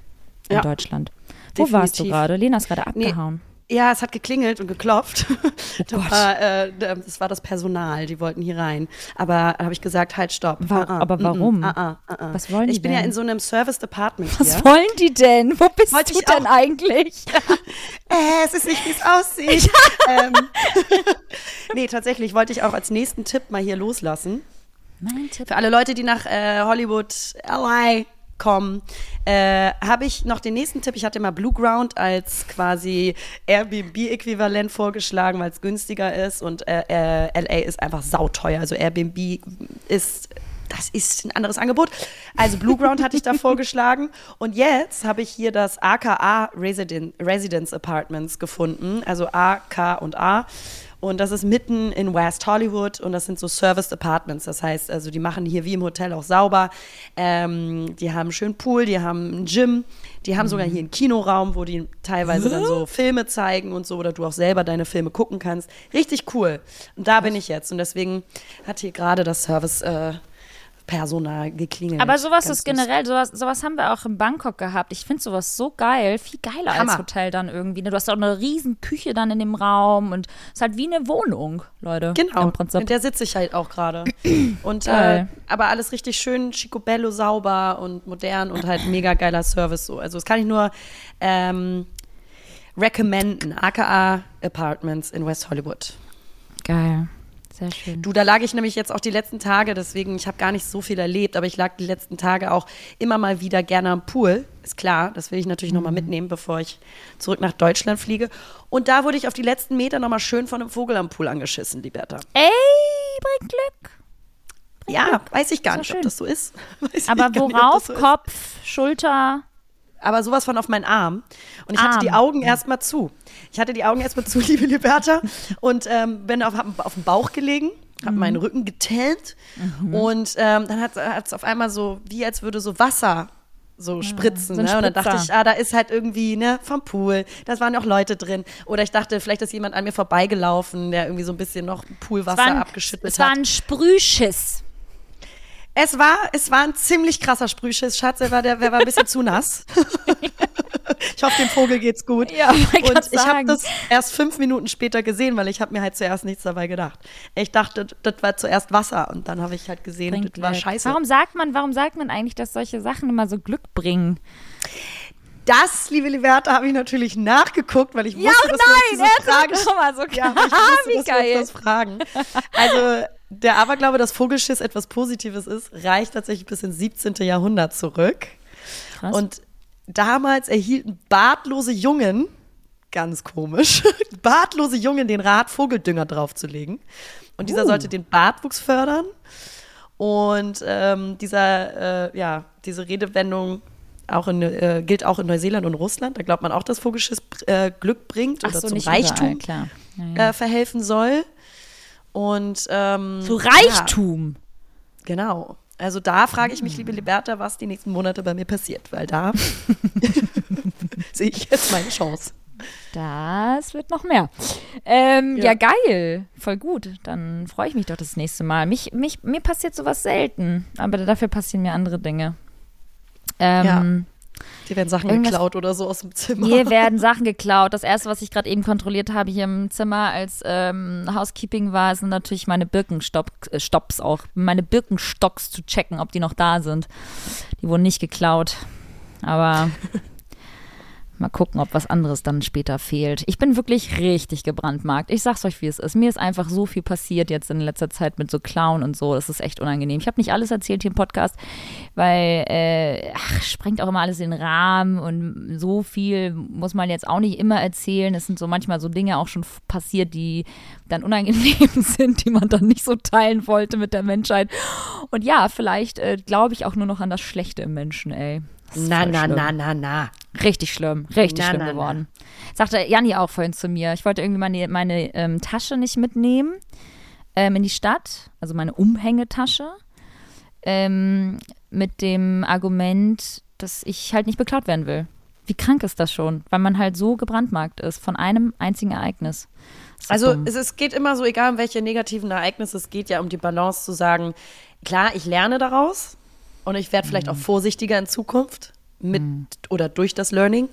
in Ja. Deutschland. Wo warst du Definitiv. gerade? Lena ist gerade Nee. Ja, es hat geklingelt und geklopft. Oh Gott. [laughs] war, äh, das war das Personal, die wollten hier rein. Aber da habe ich gesagt, halt, stopp. Wa- Ah, ah, aber warum? ah, ah, ah, ah. Was wollen Ich die bin ja denn? in so einem Service Department Was wollen die denn? Wo bist Wollte du ich denn eigentlich? äh, [laughs] es ist nicht, wie es aussieht. ähm, [laughs] nee, tatsächlich wollte ich auch als nächsten Tipp mal hier loslassen. Mein Tipp. Für alle Leute, die nach äh, Hollywood, LA kommen, äh, habe ich noch den nächsten Tipp. Ich hatte mal Blue Ground als quasi Airbnb-Äquivalent vorgeschlagen, weil es günstiger ist und äh, äh, LA ist einfach sauteuer. Also Airbnb ist das ist ein anderes Angebot. Also Blue Ground hatte ich da [laughs] vorgeschlagen. Und jetzt habe ich hier das AKA Resident, Residence Apartments gefunden. Also A, K und A. Und das ist mitten in West Hollywood und das sind so Serviced Apartments. Das heißt, also die machen hier wie im Hotel auch sauber. Ähm, die haben einen schönen Pool, die haben ein Gym, die haben sogar hier einen Kinoraum, wo die teilweise dann so Filme zeigen und so oder du auch selber deine Filme gucken kannst. Richtig cool. Und da bin ich jetzt und deswegen hat hier gerade das Service äh, Personal geklingelt. Aber sowas ist generell, sowas, sowas haben wir auch in Bangkok gehabt. Ich finde sowas so geil, viel geiler als Hammer. Hotel dann irgendwie. ne? Du hast auch eine riesen Küche dann in dem Raum und es ist halt wie eine Wohnung, Leute. Genau, Im Prinzip. in der sitze ich halt auch gerade. [clears throat] Und äh, aber alles richtig schön, Chicobello sauber und modern und halt mega geiler Service so. Also das kann ich nur ähm, recommenden. AKA Apartments in West Hollywood. Geil. Sehr schön. Du, da lag ich nämlich jetzt auch die letzten Tage, deswegen, ich habe gar nicht so viel erlebt, aber ich lag die letzten Tage auch immer mal wieder gerne am Pool. Ist klar, das will ich natürlich Mhm. nochmal mitnehmen, bevor ich zurück nach Deutschland fliege. Und da wurde ich auf die letzten Meter nochmal schön von einem Vogel am Pool angeschissen, Liberta. Ey, bringt Glück. Ja, weiß ich gar nicht, doch ob schön. das so ist. [laughs] Weiß Aber nicht, worauf? das so. Kopf, Schulter. Aber sowas von auf meinen Arm. Und ich hatte die Arm. Augen erstmal zu. Ich hatte die Augen erstmal zu, [laughs] liebe Liberta, und ähm, bin auf, auf dem Bauch gelegen, habe Mhm. meinen Rücken getellt und ähm, dann hat es auf einmal so, wie als würde so Wasser so spritzen. so ne? Und dann dachte ich, ah, da ist halt irgendwie, ne, vom Pool, da waren auch Leute drin. Oder ich dachte, vielleicht ist jemand an mir vorbeigelaufen, der irgendwie so ein bisschen noch Poolwasser war ein, abgeschüttet es war hat. ein Sprühschiss. Es war, es war ein ziemlich krasser Sprühschiss, Schatz, der war, der, der war ein bisschen zu nass. [laughs] ich hoffe, dem Vogel geht's gut. Ja, Und ich habe das erst fünf Minuten später gesehen, weil ich habe mir halt zuerst nichts dabei gedacht. Ich dachte, das war zuerst Wasser und dann habe ich halt gesehen, Bringt das war scheiße. Warum sagt man, warum sagt man eigentlich, dass solche Sachen immer so Glück bringen? Das, liebe Liberta, habe ich natürlich nachgeguckt, weil ich wusste, Ja, dass wir uns diese nein, Frage so Ja, ich wusste, [laughs] dass wir uns das fragen. Also der Aberglaube, dass Vogelschiss etwas Positives ist, reicht tatsächlich bis ins 17. Jahrhundert zurück. Krass. Und damals erhielten bartlose Jungen, ganz komisch, [laughs] bartlose Jungen den Rat, Vogeldünger draufzulegen. Und dieser Uh. sollte den Bartwuchs fördern. Und ähm, dieser, äh, ja, diese Redewendung auch in, äh, gilt auch in Neuseeland und Russland. Da glaubt man auch, dass Vogelschiss äh, Glück bringt Ach oder so, zum Reichtum überall. Ja, ja. äh, verhelfen soll. Und ähm, Zu Reichtum. Ja, genau. Also da frage ich mich, liebe Liberta, was die nächsten Monate bei mir passiert, weil da [laughs] [laughs] sehe ich jetzt meine Chance. Das wird noch mehr. Ähm, ja. Ja. geil. Voll gut. Dann freue ich mich doch das nächste Mal. Mich, mich, mir passiert sowas selten, aber dafür passieren mir andere Dinge. Ähm, Dir werden Sachen geklaut oder so aus dem Zimmer. Mir [laughs] werden Sachen geklaut. Das erste, was ich gerade eben kontrolliert habe hier im Zimmer als ähm, Housekeeping war, sind natürlich meine Birkenstocks äh, auch. Meine Birkenstocks zu checken, ob die noch da sind. Die wurden nicht geklaut. Aber [laughs] mal gucken, ob was anderes dann später fehlt. Ich bin wirklich richtig gebrandmarkt. Ich sag's euch, wie es ist. Mir ist einfach so viel passiert jetzt in letzter Zeit mit so Clown und so. Das ist echt unangenehm. Ich habe nicht alles erzählt hier im Podcast, weil äh, ach, sprengt auch immer alles in den Rahmen und so viel muss man jetzt auch nicht immer erzählen. Es sind so manchmal so Dinge auch schon passiert, die dann unangenehm [laughs] sind, die man dann nicht so teilen wollte mit der Menschheit. Und ja, vielleicht äh, glaube ich auch nur noch an das Schlechte im Menschen, ey. Na, na, schlimm. na, na, na. Richtig schlimm, richtig Na, schlimm na, na. geworden. Sagte Janni auch vorhin zu mir. Ich wollte irgendwie meine, meine ähm, Tasche nicht mitnehmen ähm, in die Stadt, also meine Umhängetasche, ähm, mit dem Argument, dass ich halt nicht beklaut werden will. Wie krank ist das schon? Weil man halt so gebrandmarkt ist von einem einzigen Ereignis. Also dumm. es, es geht immer so, egal um welche negativen Ereignisse, es geht ja um die Balance zu sagen, klar, ich lerne daraus und ich werde Mhm. vielleicht auch vorsichtiger in Zukunft mit oder durch das Learning,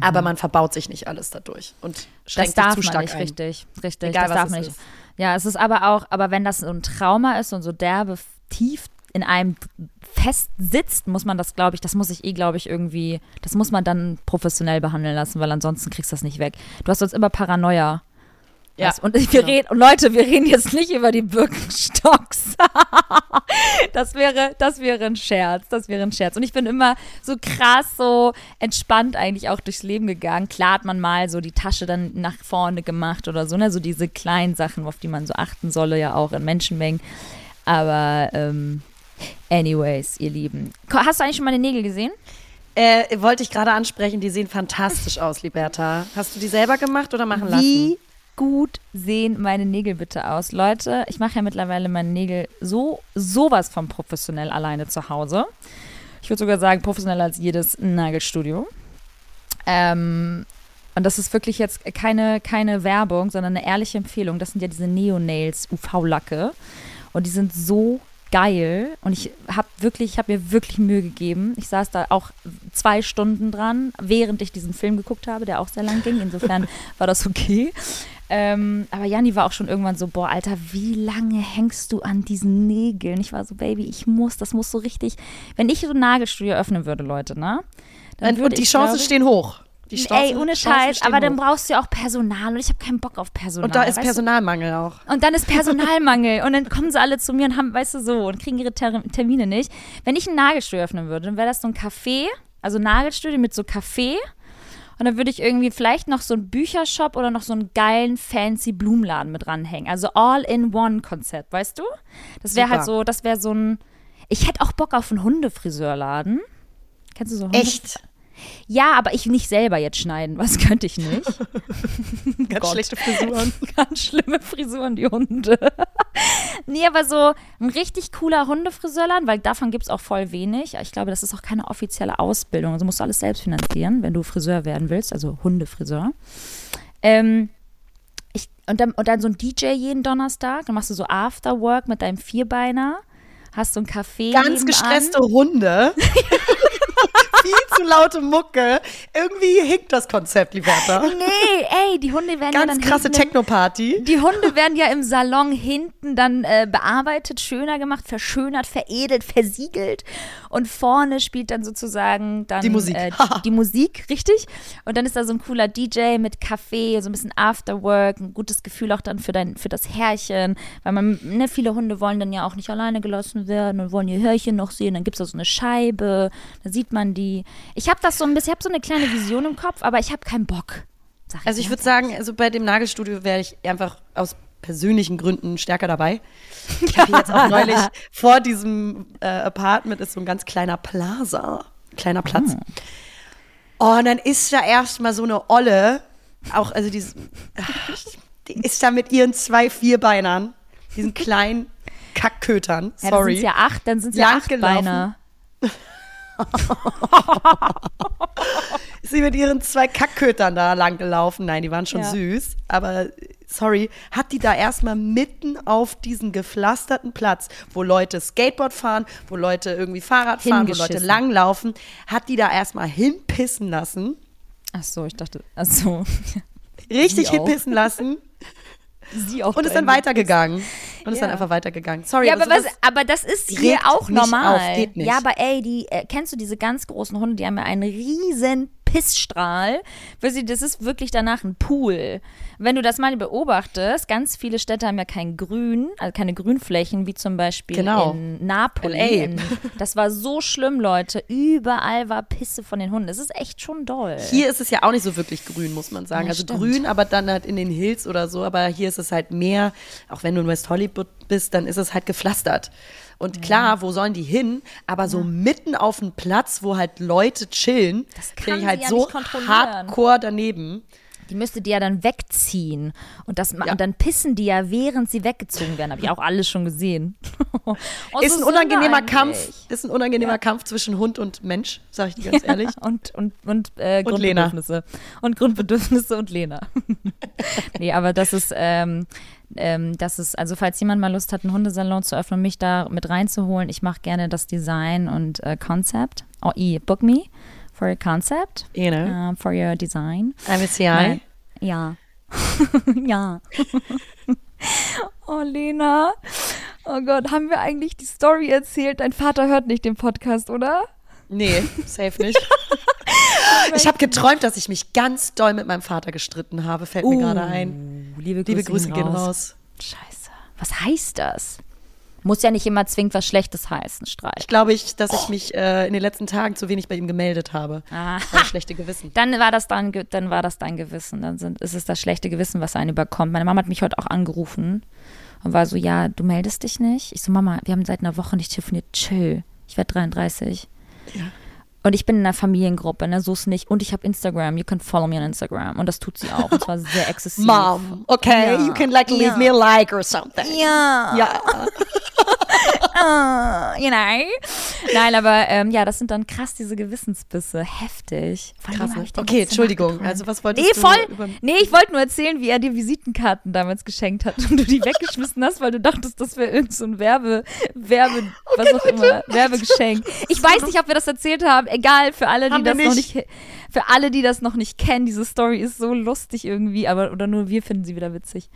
aber man verbaut sich nicht alles dadurch und Mhm. das schränkt sich darf zu man stark nicht, ein. richtig, richtig. Egal, das darf man nicht. ist. Ja, es ist aber auch, aber wenn das so ein Trauma ist und so derbe tief in einem fest sitzt, muss man das, glaube ich, das muss ich eh, glaube ich, irgendwie, das muss man dann professionell behandeln lassen, weil ansonsten kriegst du das nicht weg. Du hast sonst immer Paranoia. Ja, Weißt? und wir genau. reden, und Leute, wir reden jetzt nicht über die Birkenstocks. [laughs] das wäre, das wäre ein Scherz, das wäre ein Scherz. Und ich bin immer so krass, so entspannt eigentlich auch durchs Leben gegangen. Klar hat man mal so die Tasche dann nach vorne gemacht oder so, ne, so diese kleinen Sachen, auf die man so achten solle, ja auch in Menschenmengen. Aber, ähm, anyways, ihr Lieben. Hast du eigentlich schon meine Nägel gesehen? Äh, wollte ich gerade ansprechen, die sehen fantastisch aus, Liberta. Hast du die selber gemacht oder machen lassen? Wie gut sehen meine Nägel bitte aus? Leute, ich mache ja mittlerweile meine Nägel so, sowas von professionell alleine zu Hause. Ich würde sogar sagen, professioneller als jedes Nagelstudio. Ähm, und das ist wirklich jetzt keine, keine Werbung, sondern eine ehrliche Empfehlung. Das sind ja diese Neo-Nails UV-Lacke. Und die sind so geil. Und ich habe wirklich, ich habe mir wirklich Mühe gegeben. Ich saß da auch zwei Stunden dran, während ich diesen Film geguckt habe, der auch sehr lang ging. Insofern war das okay. Ähm, aber Janni war auch schon irgendwann so, boah, Alter, wie lange hängst du an diesen Nägeln? Ich war so, Baby, ich muss, das muss so richtig. Wenn ich so ein Nagelstudio öffnen würde, Leute, ne? Dann Und, die Chancen ich- stehen hoch. Die Straßen, Ey, ohne Scheiß, aber dann hoch. brauchst du ja auch Personal und ich habe keinen Bock auf Personal. Und da ist weißt du? Personalmangel auch. Und dann ist Personalmangel und dann kommen sie alle zu mir und haben, weißt du, so und kriegen ihre Ter Termine nicht. Wenn ich ein Nagelstudio öffnen würde, dann wäre das so ein Café, also Nagelstudio mit so Café. Und dann würde ich irgendwie vielleicht noch so einen Büchershop oder noch so einen geilen, fancy Blumenladen mit ranhängen. Also All-in-One-Konzept, weißt du? Das wäre halt so, das wäre so ein. Ich hätte auch Bock auf einen Hundefriseurladen. Kennst du so Hunde? Echt? Ja, aber ich nicht selber jetzt schneiden. Was könnte ich nicht? [laughs] Ganz Gott. schlechte Frisuren. [laughs] Ganz schlimme Frisuren, die Hunde. [laughs] nee, aber so ein richtig cooler Hundefriseurladen, weil davon gibt es auch voll wenig. Ich glaube, das ist auch keine offizielle Ausbildung. Also musst du alles selbst finanzieren, wenn du Friseur werden willst, also Hundefriseur. Ähm, ich, und, dann, und dann so ein DJ jeden Donnerstag. Dann machst du so Afterwork mit deinem Vierbeiner. Hast so ein Café. Ganz nebenan. gestresste Hunde. Viel zu laute Mucke. Irgendwie hinkt das Konzept, Liberta. Nee, ey, die Hunde werden ja dann Ganz krasse Techno-Party. Die Hunde werden ja im Salon hinten dann äh, bearbeitet, schöner gemacht, verschönert, veredelt, versiegelt. Und vorne spielt dann sozusagen dann Die Musik. Äh, die, die Musik, richtig. Und dann ist da so ein cooler DJ mit Kaffee, so ein bisschen Afterwork, ein gutes Gefühl auch dann für dein, für das Herrchen. Weil man, ne, viele Hunde wollen dann ja auch nicht alleine gelassen werden und wollen ihr Hörchen noch sehen. Dann gibt es da so eine Scheibe, da sieht man die. Ich habe das so ein bisschen, ich habe so eine kleine Vision im Kopf, aber ich habe keinen Bock. sag Also ich würde sagen, also bei dem Nagelstudio wäre ich einfach aus persönlichen Gründen stärker dabei. Ich habe jetzt auch neulich [laughs] vor diesem äh, Apartment ist so ein ganz kleiner Plaza, kleiner Platz. Oh, und dann ist da erstmal so eine Olle, auch also dieses, die ist da mit ihren zwei Vierbeinern, diesen kleinen Kackkötern, Ja, dann sorry. sind ja acht, dann sind ja acht gelaufen. Ist [laughs] sie mit ihren zwei Kackkötern da lang gelaufen. Nein, die waren schon Ja. süß. Aber sorry, hat die da erstmal mitten auf diesen gepflasterten Platz, wo Leute Skateboard fahren, wo Leute irgendwie Fahrrad fahren, wo Leute langlaufen, hat die da erstmal hinpissen lassen. Ach so, ich dachte, ach so. Richtig hinpissen lassen Sie auch. und ist dann weitergegangen. Und ist dann einfach weitergegangen. Sorry, Ja, aber, aber was, aber das ist hier auch normal. auf. Ja, aber ey, die, äh, kennst du diese ganz großen Hunde, die haben ja einen riesen Pissstrahl. Das ist wirklich danach ein Pool. Wenn du das mal beobachtest, ganz viele Städte haben ja kein Grün, also keine Grünflächen, wie zum Beispiel Genau. in Napoli. In, das war so schlimm, Leute. Überall war Pisse von den Hunden. Das ist echt schon doll. Hier ist es ja auch nicht so wirklich grün, muss man sagen. Ja, also stimmt. grün, aber dann halt in den Hills oder so. Aber hier ist es halt mehr, auch wenn du in West Hollywood bist, dann ist es halt gepflastert. Und klar, wo sollen die hin? Aber so mitten auf dem Platz, wo halt Leute chillen, Das finde ich halt ja so hardcore daneben. Die müsste die ja dann wegziehen. Und, das, Ja. und dann pissen die ja, während sie weggezogen werden. Habe ich auch alles schon gesehen. [laughs] Oh, ist so ein unangenehmer Kampf, ist ein unangenehmer Kampf zwischen Hund und Mensch, sag ich dir ganz ehrlich. [laughs] Und, und, und, äh, Und Lena. Grundbedürfnisse. Und Grundbedürfnisse und Lena. [laughs] nee, aber das ist, ähm, ähm, das ist, also falls jemand mal Lust hat, einen Hundesalon zu öffnen, mich da mit reinzuholen, ich mache gerne das Design und äh, Concept. Oh, i, book me for your concept, You know, um, for your design. MSCI. Ja. [laughs] ja. oh, Lena. Oh Gott, haben wir eigentlich die Story erzählt? Dein Vater hört nicht den Podcast, oder? Nee, safe nicht. [laughs] ich habe geträumt, dass ich mich ganz doll mit meinem Vater gestritten habe, fällt mir gerade ein. Uh, Liebe Grüße, Liebe Grüße gehen raus. Scheiße. Was heißt das? Muss ja nicht immer zwingend was Schlechtes heißen, Streit. Ich glaube, ich, dass ich mich äh, in den letzten Tagen zu wenig bei ihm gemeldet habe. Aha. Das schlechte Gewissen. Dann war das dein, dann war das dein Gewissen. Dann sind, ist es das schlechte Gewissen, was einen überkommt. Meine Mama hat mich heute auch angerufen und war so, ja, du meldest dich nicht. Ich so, Mama, wir haben seit einer Woche nicht telefoniert. Chill. Ich werde 33. Ja. Und ich bin in einer Familiengruppe, ne, so ist nicht. Und ich habe Instagram. You can follow me on Instagram. Und das tut sie auch. Und zwar sehr exzessiv. Mom, okay, Ja. you can like leave Ja. me a like or something. Ja. Ja, [laughs] Ah, you know. Nein, aber ähm, ja, das sind dann krass diese Gewissensbisse. Heftig. Krass. Okay, Entschuldigung. Also was wolltest Nee, du voll. Nee, ich wollte nur erzählen, wie er dir Visitenkarten damals geschenkt hat und du die weggeschmissen hast, weil du dachtest, das wäre irgend so ein Werbe, Werbe, [laughs] was auch immer, Werbegeschenk. Ich weiß nicht, ob wir das erzählt haben. Egal, für alle, die Haben das noch nicht. nicht, für alle, die das noch nicht kennen, diese Story ist so lustig irgendwie, aber oder nur wir finden sie wieder witzig.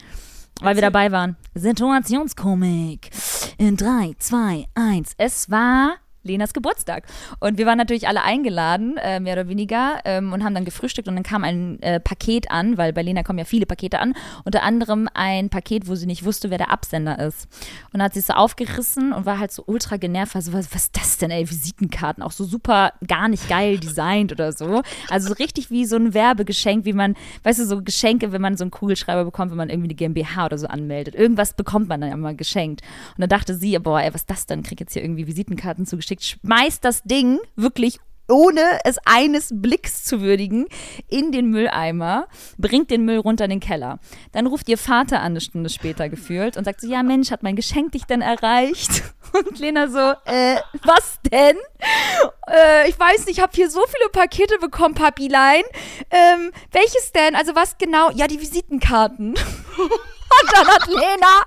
Weil wir dabei waren. Situationskomik. In 3, 2, 1. Es war Lenas Geburtstag. Und wir waren natürlich alle eingeladen, äh, mehr oder weniger, ähm, und haben dann gefrühstückt und dann kam ein äh, Paket an, weil bei Lena kommen ja viele Pakete an, unter anderem ein Paket, wo sie nicht wusste, wer der Absender ist. Und dann hat sie es so aufgerissen und war halt so ultra genervt, war so, was, was ist das denn, ey, Visitenkarten, auch so super gar nicht geil designt oder so. Also so richtig wie so ein Werbegeschenk, wie man, weißt du, so Geschenke, wenn man so einen Kugelschreiber bekommt, wenn man irgendwie eine GmbH oder so anmeldet. Irgendwas bekommt man dann mal geschenkt. Und dann dachte sie, boah, ey, was ist das denn? Krieg jetzt hier irgendwie Visitenkarten zugeschickt. Schmeißt das Ding wirklich ohne es eines Blicks zu würdigen, in den Mülleimer, bringt den Müll runter in den Keller. Dann ruft ihr Vater an, eine Stunde später gefühlt, und sagt so, ja Mensch, hat mein Geschenk dich denn erreicht? [laughs] Und Lena so, äh, was denn? Äh, ich weiß nicht, ich habe hier so viele Pakete bekommen, Papilein. Ähm, welches denn? Also was genau? Ja, die Visitenkarten. [laughs] Und dann hat Lena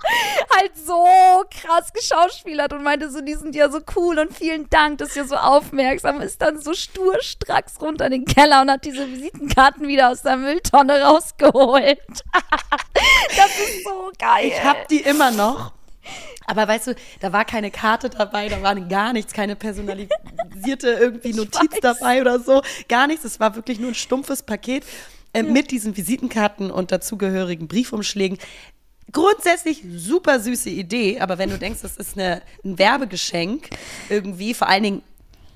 halt so krass geschauspielert und meinte so, die sind ja so cool und vielen Dank, dass ihr so aufmerksam ist. Dann so stur stracks runter in den Keller und hat diese Visitenkarten wieder aus der Mülltonne rausgeholt. [laughs] das ist so geil. Ich hab die immer noch. Aber weißt du, da war keine Karte dabei, da war gar nichts, keine personalisierte irgendwie Notiz dabei oder so, gar nichts. Es war wirklich nur ein stumpfes Paket äh, mit diesen Visitenkarten und dazugehörigen Briefumschlägen. Grundsätzlich super süße Idee, aber wenn du denkst, das ist eine, ein Werbegeschenk irgendwie, vor allen Dingen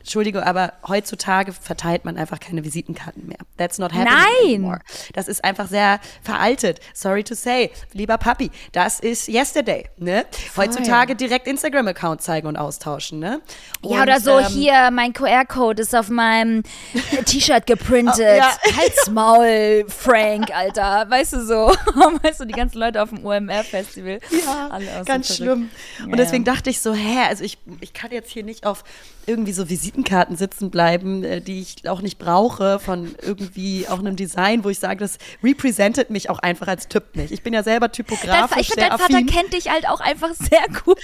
Entschuldigung, aber heutzutage verteilt man einfach keine Visitenkarten mehr. That's not happening Nein. anymore. Das ist einfach sehr veraltet. Sorry to say, lieber Papi, das ist yesterday. Ne? Heutzutage direkt Instagram-Account zeigen und austauschen. Ne? Ja, Und, oder so, ähm, hier, mein QR-Code ist auf meinem [laughs] T-Shirt geprintet. Ja. Halt's Maul, Frank, Alter. Weißt du so? [laughs] weißt du, die ganzen Leute auf dem OMR-Festival. Ja, ganz schlimm. Ja, Und deswegen ja. dachte ich so, hä, also ich, ich kann jetzt hier nicht auf irgendwie so Visitenkarten sitzen bleiben, äh, die ich auch nicht brauche, von irgendwie auch einem Design, wo ich sage, das representet mich auch einfach als Typ nicht. Ich bin ja selber Dein, typografisch ich finde, dein Vater affin. kennt dich halt auch einfach [laughs] sehr gut.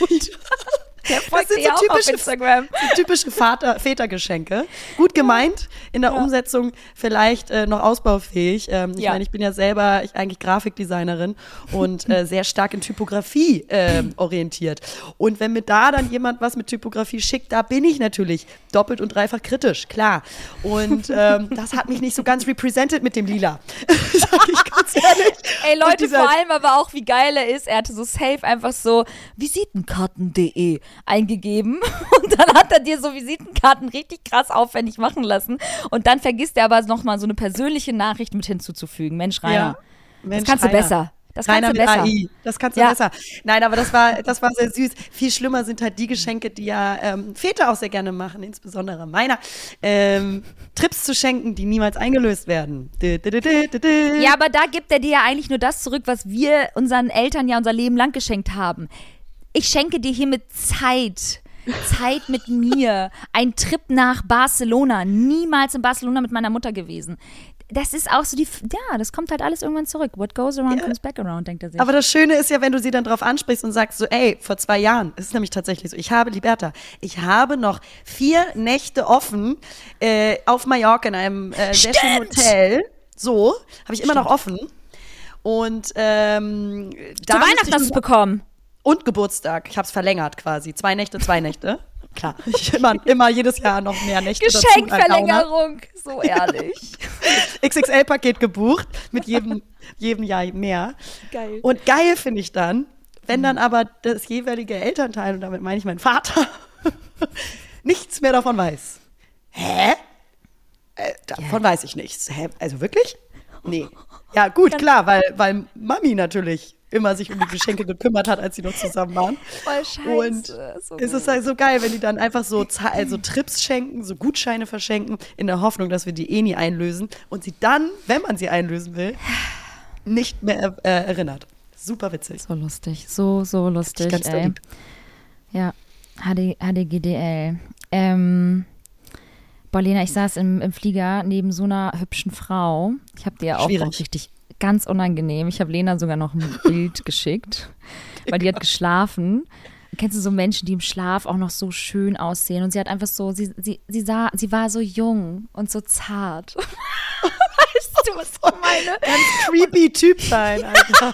Der folgt sind dir so auch auf typische- Instagram. [laughs] So typische Vater, Vätergeschenke. Gut gemeint, in der Umsetzung vielleicht äh, noch ausbaufähig. Ähm, ich Ja. meine, ich bin ja selber ich eigentlich Grafikdesignerin und äh, sehr stark in Typografie ähm, orientiert. Und wenn mir da dann jemand was mit Typografie schickt, da bin ich natürlich doppelt und dreifach kritisch, klar. Und ähm, [laughs] das hat mich nicht so ganz represented mit dem Lila. [laughs] Sag ich ganz ehrlich. Ey, Leute, vor allem aber auch, wie geil er ist. Er hatte so safe einfach so visitenkarten.de eingegeben [laughs] und dann hat er dir so Visitenkarten richtig krass aufwendig machen lassen und dann vergisst er aber nochmal so eine persönliche Nachricht mit hinzuzufügen. Mensch, Rainer, Mensch, das kannst du Rainer. besser. Das Rainer kannst du besser. AI. Das kannst du Ja. besser. Nein, aber das war, das war sehr süß. Viel schlimmer sind halt die Geschenke, die ja ähm, Väter auch sehr gerne machen, insbesondere meiner. Ähm, Trips zu schenken, die niemals eingelöst werden. Ja, aber da gibt er dir ja eigentlich nur das zurück, was wir unseren Eltern ja unser Leben lang geschenkt haben. Ich schenke dir hiermit Zeit. Zeit mit mir. Ein Trip nach Barcelona. Niemals in Barcelona mit meiner Mutter gewesen. Das ist auch so die, ja, das kommt halt alles irgendwann zurück. What goes around comes back around, denkt er sich. Aber das Schöne ist ja, wenn du sie dann drauf ansprichst und sagst so, ey, vor zwei Jahren, es ist nämlich tatsächlich so, ich habe, Liberta, ich habe noch vier Nächte offen äh, auf Mallorca in einem äh, sehr schönen Stimmt. Hotel. So, habe ich immer noch offen. Und ähm, da Zu Weihnachten hast du es bekommen. Und Geburtstag. Ich habe es verlängert quasi. Zwei Nächte, zwei Nächte. [laughs] Klar, immer, immer jedes Jahr noch mehr Nächte. Geschenkverlängerung. So ehrlich. [laughs] XXL-Paket gebucht, mit jedem, jedem Jahr mehr. Geil. Und geil finde ich dann, wenn dann aber das jeweilige Elternteil, und damit meine ich meinen Vater, [laughs] nichts mehr davon weiß. Hä? Äh, davon weiß ich nichts. Hä? Also wirklich? Nee. Ja, gut, klar, weil, weil Mami natürlich immer sich um die Geschenke gekümmert hat, als sie noch zusammen waren. Voll scheiße. Und So es ist halt so geil, wenn die dann einfach so, also Trips schenken, so Gutscheine verschenken, in der Hoffnung, dass wir die eh nie einlösen und sie dann, wenn man sie einlösen will, nicht mehr äh, erinnert. Super witzig. So lustig. So, so lustig. ganz ey. lieb. Ja, HD, HDGDL. Ähm, boah, Lena, ich saß im, im Flieger neben so einer hübschen Frau. Ich habe dir ja auch, auch richtig ganz unangenehm. Ich habe Lena sogar noch ein [laughs] Bild geschickt, weil die hat geschlafen. Kennst du so Menschen, die im Schlaf auch noch so schön aussehen? Und sie hat einfach so, sie, sie, sie sah, sie war so jung und so zart. [laughs] weißt du, was ich meine? Ganz creepy Typ sein, [laughs] Alter.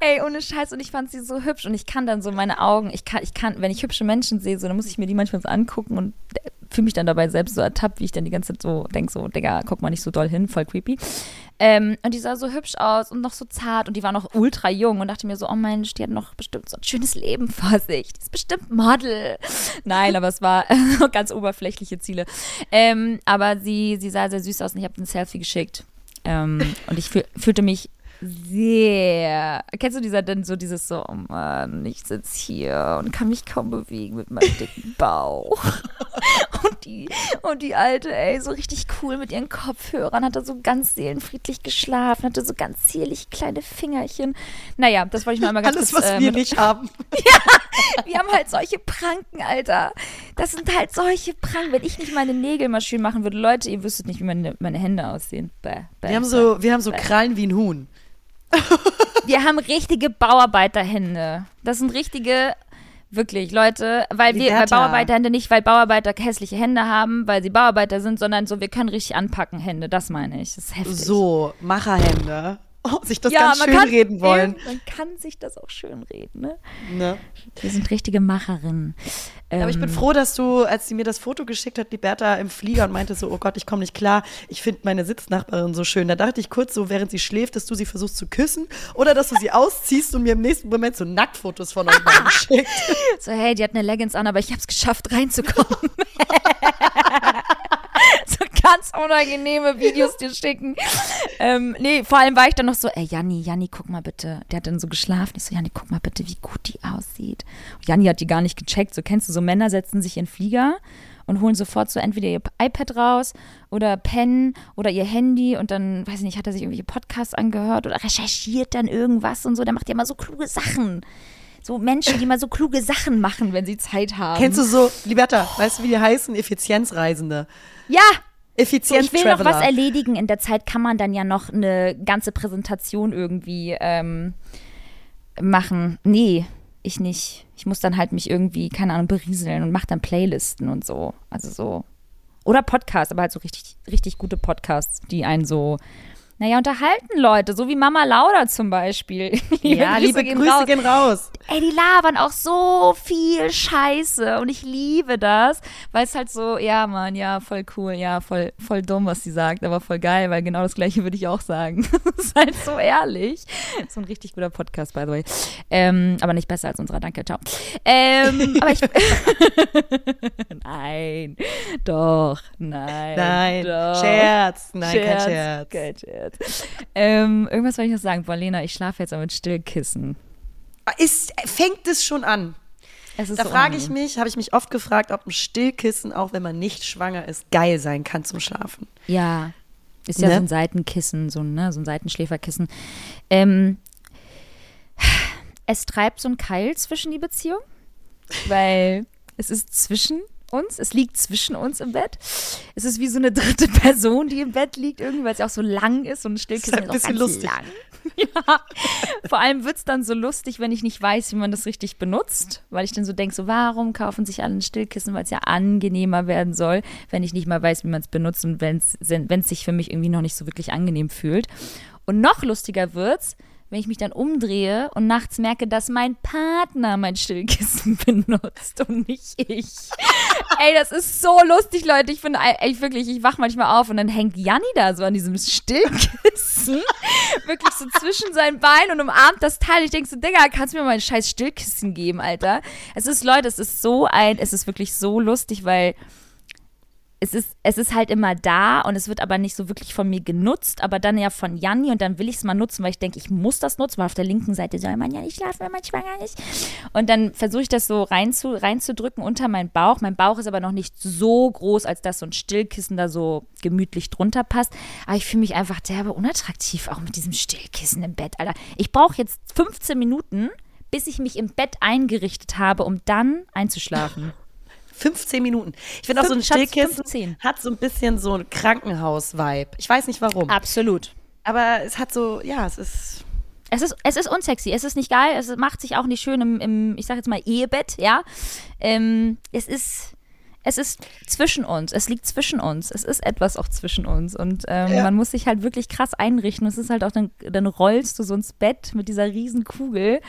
Ey, ohne Scheiß. Und ich fand sie so hübsch. Und ich kann dann so meine Augen, ich kann, ich kann, wenn ich hübsche Menschen sehe, so, dann muss ich mir die manchmal so angucken und fühle mich dann dabei selbst so ertappt, wie ich dann die ganze Zeit so denke, so, Digga, guck mal nicht so doll hin, voll creepy. Ähm, und die sah so hübsch aus und noch so zart und die war noch ultra jung und dachte mir so, oh Mensch, die hat noch bestimmt so ein schönes Leben vor sich. Die ist bestimmt Model. Nein, aber es war [laughs] ganz oberflächliche Ziele. Ähm, aber sie, sie sah sehr süß aus und ich habe ein Selfie geschickt. Ähm, und ich fühl, fühlte mich sehr. Kennst du dieser denn so dieses so, oh Mann, ich sitze hier und kann mich kaum bewegen mit meinem dicken [laughs] Bauch. und die und die alte, ey, so richtig cool mit ihren Kopfhörern, hatte so ganz seelenfriedlich geschlafen, hatte so ganz zierlich kleine Fingerchen. Naja, das wollte ich nur einmal ganz Alles, kurz, was äh, wir mit- nicht haben. [laughs] wir haben halt solche Pranken, Alter. Das sind halt solche Pranken. Wenn ich nicht meine Nägel mal schön machen würde, Leute, ihr wüsstet nicht, wie meine, meine Hände aussehen. Bäh, bäh, Wir haben so, wir haben so Krallen wie ein Huhn. [laughs] Wir haben richtige Bauarbeiterhände. Das sind richtige, wirklich, Leute, weil wir, weil. Bauarbeiterhände nicht, weil Bauarbeiter hässliche Hände haben, weil sie Bauarbeiter sind, sondern so, wir können richtig anpacken Hände. Das meine ich. Das ist heftig. So, Macherhände. Oh, [laughs] sich das ja, ganz man schön kann, reden wollen. Ey, man kann sich das auch schön reden, ne? Ne? Wir sind richtige Macherinnen. Aber ich bin Ähm, froh, dass du, als sie mir das Foto geschickt hat, die Bertha im Flieger und meinte so, oh Gott, ich komme nicht klar, ich finde meine Sitznachbarin so schön. Da dachte ich kurz so, während sie schläft, dass du sie versuchst zu küssen oder dass du sie ausziehst und mir im nächsten Moment so Nacktfotos von euch beiden [laughs] schickst. So, hey, die hat eine Leggings an, aber ich habe es geschafft, reinzukommen. [laughs] so ganz unangenehme Videos dir schicken. Ähm, nee, vor allem war ich dann noch so, ey, Janni, Janni, guck mal bitte. Der hat dann so geschlafen. Ich so, Janni, guck mal bitte, wie gut die aussieht. Und Janni hat die gar nicht gecheckt. So kennst du, so Männer setzen sich in Flieger und holen sofort so entweder ihr iPad raus oder Pen oder ihr Handy und dann, weiß ich nicht, hat er sich irgendwelche Podcasts angehört oder recherchiert dann irgendwas und so. Der macht ja immer so kluge Sachen. So Menschen, die mal so kluge Sachen machen, wenn sie Zeit haben. Kennst du so, Liberta, weißt du, wie die heißen? Effizienzreisende. Ja! So, Effizienz ich will noch was erledigen. In der Zeit kann man dann ja noch eine ganze Präsentation irgendwie ähm, machen. Nee, ich nicht. Ich muss dann halt mich irgendwie, keine Ahnung, berieseln und mach dann Playlisten und so. Also so. Oder Podcasts, aber halt so richtig, richtig gute Podcasts, die einen so, naja, unterhalten Leute, so wie Mama Lauda zum Beispiel. [laughs] Ja, liebe gehen Grüße raus. gehen raus. Ey, die labern auch so viel Scheiße und ich liebe das, weil es halt so, ja, Mann, ja, voll cool, ja, voll, voll dumm, was sie sagt, aber voll geil, weil genau das Gleiche würde ich auch sagen. [laughs] das ist halt so ehrlich. So ein richtig guter Podcast, by the way. Ähm, aber nicht besser als unserer, danke, ciao. Ähm, [laughs] aber ich. nein, doch, nein. Nein, doch. Scherz. Nein, kein Scherz. Kein Scherz. Ähm, irgendwas wollte ich noch sagen. Boah, Lena, ich schlafe jetzt aber mit Stillkissen. Ist, fängt es schon an? Es Da so frage ich mich, habe ich mich oft gefragt, ob ein Stillkissen, auch wenn man nicht schwanger ist, geil sein kann zum Schlafen. Ja, ist ja Ne? so ein Seitenkissen, so ein, ne, so ein Seitenschläferkissen. Ähm, es treibt so ein Keil zwischen die Beziehung, weil es ist zwischen uns, es liegt zwischen uns im Bett. Es ist wie so eine dritte [laughs] Person, die im Bett liegt, irgendwie, weil es ja auch so lang ist und ein Stillkissen Ist ist, ein auch bisschen ganz lustig. lang. [laughs] Ja. Vor allem wird es dann so lustig, wenn ich nicht weiß, wie man das richtig benutzt, weil ich dann so denke, so warum kaufen sich alle ein Stillkissen, weil es ja angenehmer werden soll, wenn ich nicht mal weiß, wie man es benutzt und wenn es sich für mich irgendwie noch nicht so wirklich angenehm fühlt. Und noch lustiger wird's, wenn ich mich dann umdrehe und nachts merke, dass mein Partner mein Stillkissen [laughs] benutzt und nicht ich. Ey, das ist so lustig, Leute. Ich finde, ey, wirklich, ich wach manchmal auf und dann hängt Janni da so an diesem Stillkissen. [laughs] wirklich so zwischen seinen Beinen und umarmt das Teil. Ich denke so, Digga, kannst du mir mal ein scheiß Stillkissen geben, Alter? Es ist, Leute, es ist so ein, es ist wirklich so lustig, weil es ist, es ist halt immer da und es wird aber nicht so wirklich von mir genutzt, aber dann ja von Janni und dann will ich es mal nutzen, weil ich denke, ich muss das nutzen, weil auf der linken Seite soll man ja nicht schlafen, wenn man schwanger ist. Und dann versuche ich das so reinzu, reinzudrücken unter meinen Bauch. Mein Bauch ist aber noch nicht so groß, als dass so ein Stillkissen da so gemütlich drunter passt. Aber ich fühle mich einfach derbe unattraktiv, auch mit diesem Stillkissen im Bett, Alter. Ich brauche jetzt 15 Minuten, bis ich mich im Bett eingerichtet habe, um dann einzuschlafen. [laughs] 15 Minuten. Ich finde auch so ein Stillkissen 15. hat so ein bisschen so ein Krankenhaus-Vibe. Ich weiß nicht warum. Absolut. Aber es hat so, ja, es ist. Es ist, es ist unsexy, es ist nicht geil, es macht sich auch nicht schön im, im ich sag jetzt mal, Ehebett, ja. Ähm, es ist, es ist zwischen uns, es liegt zwischen uns, es ist etwas auch zwischen uns und ähm, Ja. man muss sich halt wirklich krass einrichten. Es ist halt auch, dann, dann rollst du so ins Bett mit dieser riesen Kugel